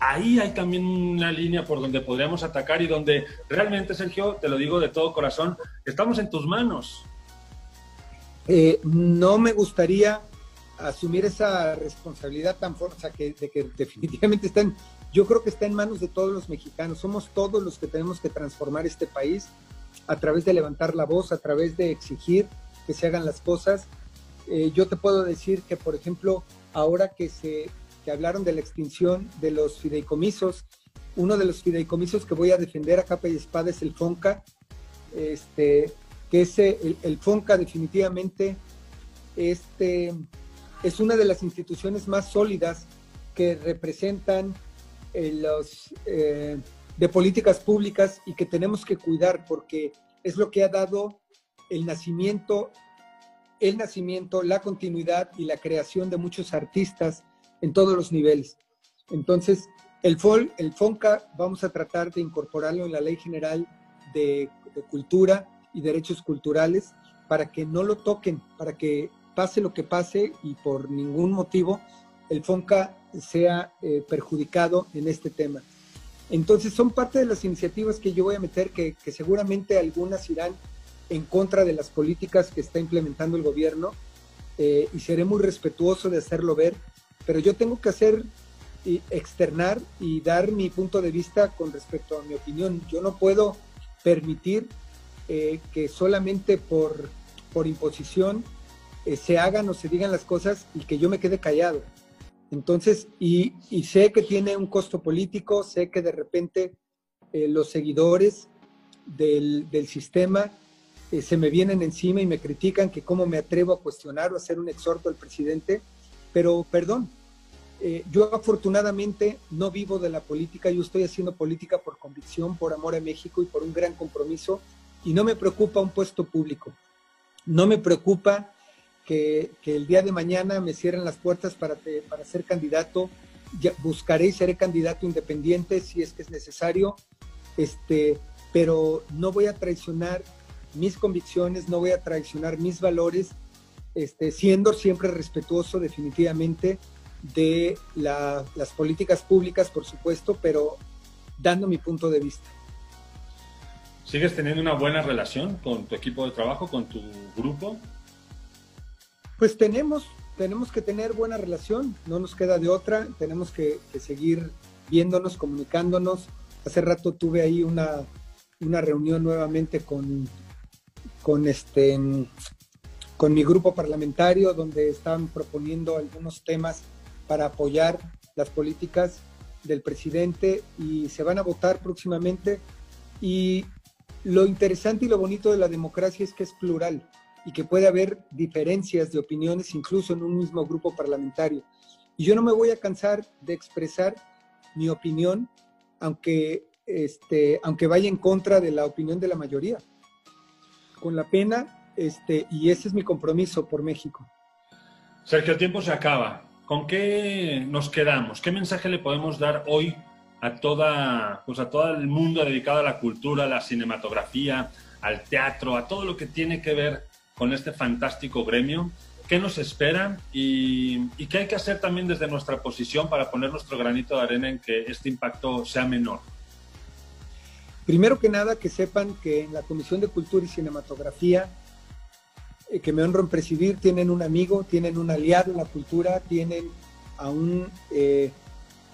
ahí hay también una línea por donde podríamos atacar y donde realmente, Sergio, te lo digo de todo corazón, estamos en tus manos. Eh, no me gustaría asumir esa responsabilidad tan fuerte, que, de que [LAUGHS] definitivamente están, yo creo que está en manos de todos los mexicanos, somos todos los que tenemos que transformar este país a través de levantar la voz, a través de exigir que se hagan las cosas. Eh, yo te puedo decir que, por ejemplo, ahora que se hablaron de la extinción de los fideicomisos. Uno de los fideicomisos que voy a defender a capa y espada es el FONCA, este, que es el, el FONCA definitivamente este, es una de las instituciones más sólidas que representan eh, los, eh, de políticas públicas y que tenemos que cuidar porque es lo que ha dado el nacimiento, el nacimiento, la continuidad y la creación de muchos artistas en todos los niveles. Entonces, el, FOL, el FONCA vamos a tratar de incorporarlo en la Ley General de, cultura y derechos culturales para que no lo toquen, para que pase lo que pase y por ningún motivo el FONCA sea eh, perjudicado en este tema. Entonces son parte de las iniciativas que yo voy a meter, que, que, seguramente algunas irán en contra de las políticas que está implementando el gobierno eh, y seré muy respetuoso de hacerlo ver, pero yo tengo que hacer y externar y dar mi punto de vista con respecto a mi opinión. Yo no puedo permitir eh, que solamente por, por imposición eh, se hagan o se digan las cosas y que yo me quede callado. Entonces, y, sé que tiene un costo político, sé que de repente los seguidores del, del sistema eh, se me vienen encima y me critican que cómo me atrevo a cuestionar o hacer un exhorto al presidente, pero perdón, eh, yo afortunadamente no vivo de la política, yo estoy haciendo política por convicción, por amor a México y por un gran compromiso y no me preocupa un puesto público, no me preocupa que, el día de mañana me cierren las puertas para, para ser candidato, buscaré y seré candidato independiente si es que es necesario, este, pero no voy a traicionar mis convicciones, no voy a traicionar mis valores, este, siendo siempre respetuoso definitivamente de las políticas públicas, por supuesto, pero dando mi punto de vista. ¿Sigues teniendo una buena relación con tu equipo de trabajo, con tu grupo? Pues tenemos, tenemos que tener buena relación, no nos queda de otra, tenemos que, seguir viéndonos, comunicándonos. Hace rato tuve ahí una, una reunión nuevamente con con, este, con mi grupo parlamentario, donde están proponiendo algunos temas para apoyar las políticas del presidente y se van a votar próximamente. Y lo interesante y lo bonito de la democracia es que es plural y que puede haber diferencias de opiniones incluso en un mismo grupo parlamentario. Y yo no me voy a cansar de expresar mi opinión, aunque, este, aunque vaya en contra de la opinión de la mayoría con la pena, este, y ese es mi compromiso por México. Sergio, el tiempo se acaba. ¿Con qué nos quedamos? ¿Qué mensaje le podemos dar hoy a toda, pues a todo el mundo dedicado a la cultura, a la cinematografía, al teatro, a todo lo que tiene que ver con este fantástico gremio? ¿Qué nos espera y, y qué hay que hacer también desde nuestra posición para poner nuestro granito de arena en que este impacto sea menor? Primero que nada, que sepan que en la Comisión de Cultura y Cinematografía, que me honro en presidir, tienen un amigo, tienen un aliado en la cultura, tienen a un, eh,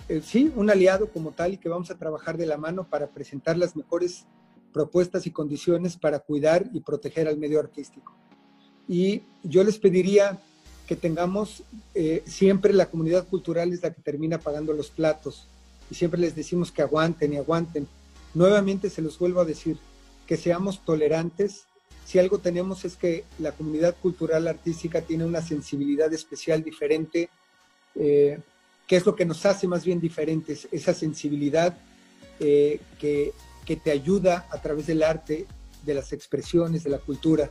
eh, sí, un aliado como tal y que vamos a trabajar de la mano para presentar las mejores propuestas y condiciones para cuidar y proteger al medio artístico. Y yo les pediría que tengamos, siempre la comunidad cultural es la que termina pagando los platos y siempre les decimos que aguanten y aguanten Nuevamente se los vuelvo a decir, que seamos tolerantes. Si algo tenemos es que la comunidad cultural artística tiene una sensibilidad especial diferente, eh, que es lo que nos hace más bien diferentes, esa sensibilidad eh, que, que te ayuda a través del arte, de las expresiones, de la cultura,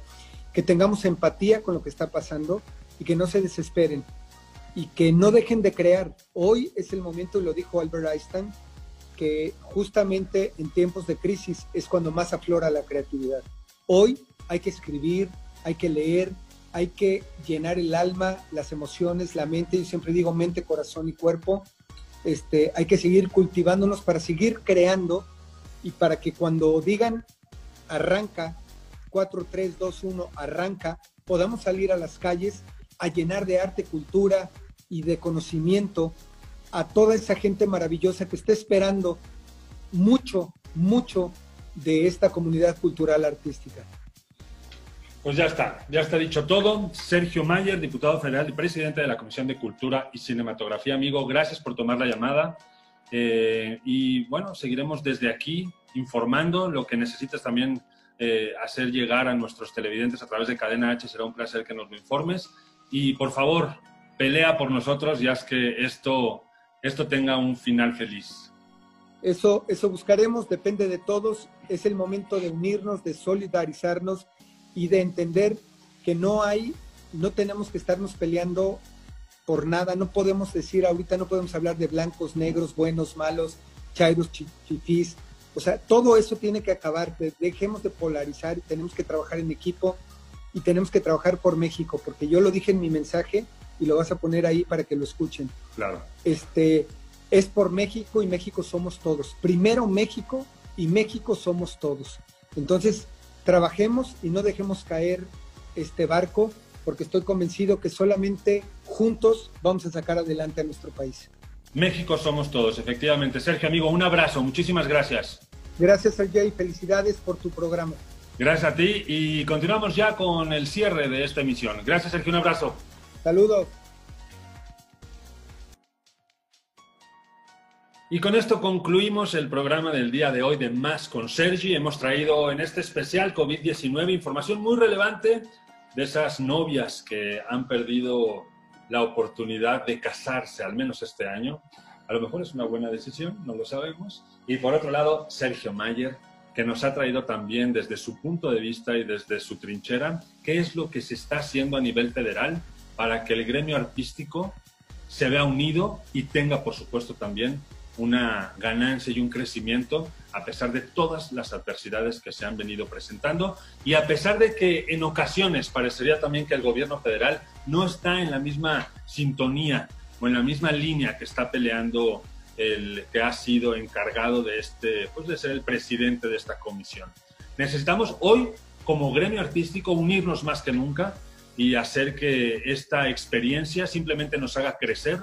que tengamos empatía con lo que está pasando y que no se desesperen y que no dejen de crear. Hoy es el momento, y lo dijo Albert Einstein, que justamente en tiempos de crisis es cuando más aflora la creatividad. Hoy hay que escribir, hay que leer, hay que llenar el alma, las emociones, la mente, yo siempre digo mente, corazón y cuerpo. Este, hay que seguir cultivándonos para seguir creando y para que cuando digan arranca, 4, 3, 2, 1, arranca, podamos salir a las calles a llenar de arte, cultura y de conocimiento a toda esa gente maravillosa que está esperando mucho, mucho de esta comunidad cultural artística. Pues ya está, ya está dicho todo. Sergio Mayer, diputado federal y presidente de la Comisión de Cultura y Cinematografía. Amigo, gracias por tomar la llamada. Eh, y bueno, seguiremos desde aquí informando lo que necesitas también eh, hacer llegar a nuestros televidentes a través de Cadena H. Será un placer que nos lo informes. Y por favor, pelea por nosotros, ya es que esto esto tenga un final feliz. Eso, eso buscaremos, depende de todos. Es el momento de unirnos, de solidarizarnos y de entender que no hay, no tenemos que estarnos peleando por nada. No podemos decir ahorita, no podemos hablar de blancos, negros, buenos, malos, chairos, chifís. O sea, todo eso tiene que acabar. Dejemos de polarizar, tenemos que trabajar en equipo y tenemos que trabajar por México, porque yo lo dije en mi mensaje y lo vas a poner ahí para que lo escuchen. Claro. Este, es por México y México somos todos. Primero México y México somos todos. Entonces, trabajemos y no dejemos caer este barco, porque estoy convencido que solamente juntos vamos a sacar adelante a nuestro país. México somos todos, efectivamente. Sergio, amigo, un abrazo. Muchísimas gracias. Gracias, Sergio, y felicidades por tu programa. Gracias a ti y continuamos ya con el cierre de esta emisión. Gracias, Sergio. Un abrazo. Saludos. Y con esto concluimos el programa del día de hoy de Más con Sergi. Hemos traído en este especial COVID-19 información muy relevante de esas novias que han perdido la oportunidad de casarse, al menos este año. A lo mejor es una buena decisión, no lo sabemos. Y por otro lado, Sergio Mayer, que nos ha traído también desde su punto de vista y desde su trinchera, qué es lo que se está haciendo a nivel federal para que el gremio artístico se vea unido y tenga, por supuesto, también una ganancia y un crecimiento a pesar de todas las adversidades que se han venido presentando y a pesar de que en ocasiones parecería también que el gobierno federal no está en la misma sintonía o en la misma línea que está peleando el que ha sido encargado de este, pues de ser el presidente de esta comisión. Necesitamos hoy, como gremio artístico, unirnos más que nunca y hacer que esta experiencia simplemente nos haga crecer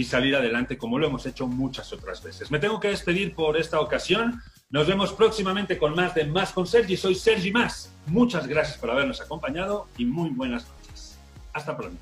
y salir adelante como lo hemos hecho muchas otras veces. Me tengo que despedir por esta ocasión. Nos vemos próximamente con más de Más con Sergi. Soy Sergi Más. Muchas gracias por habernos acompañado y muy buenas noches. Hasta pronto.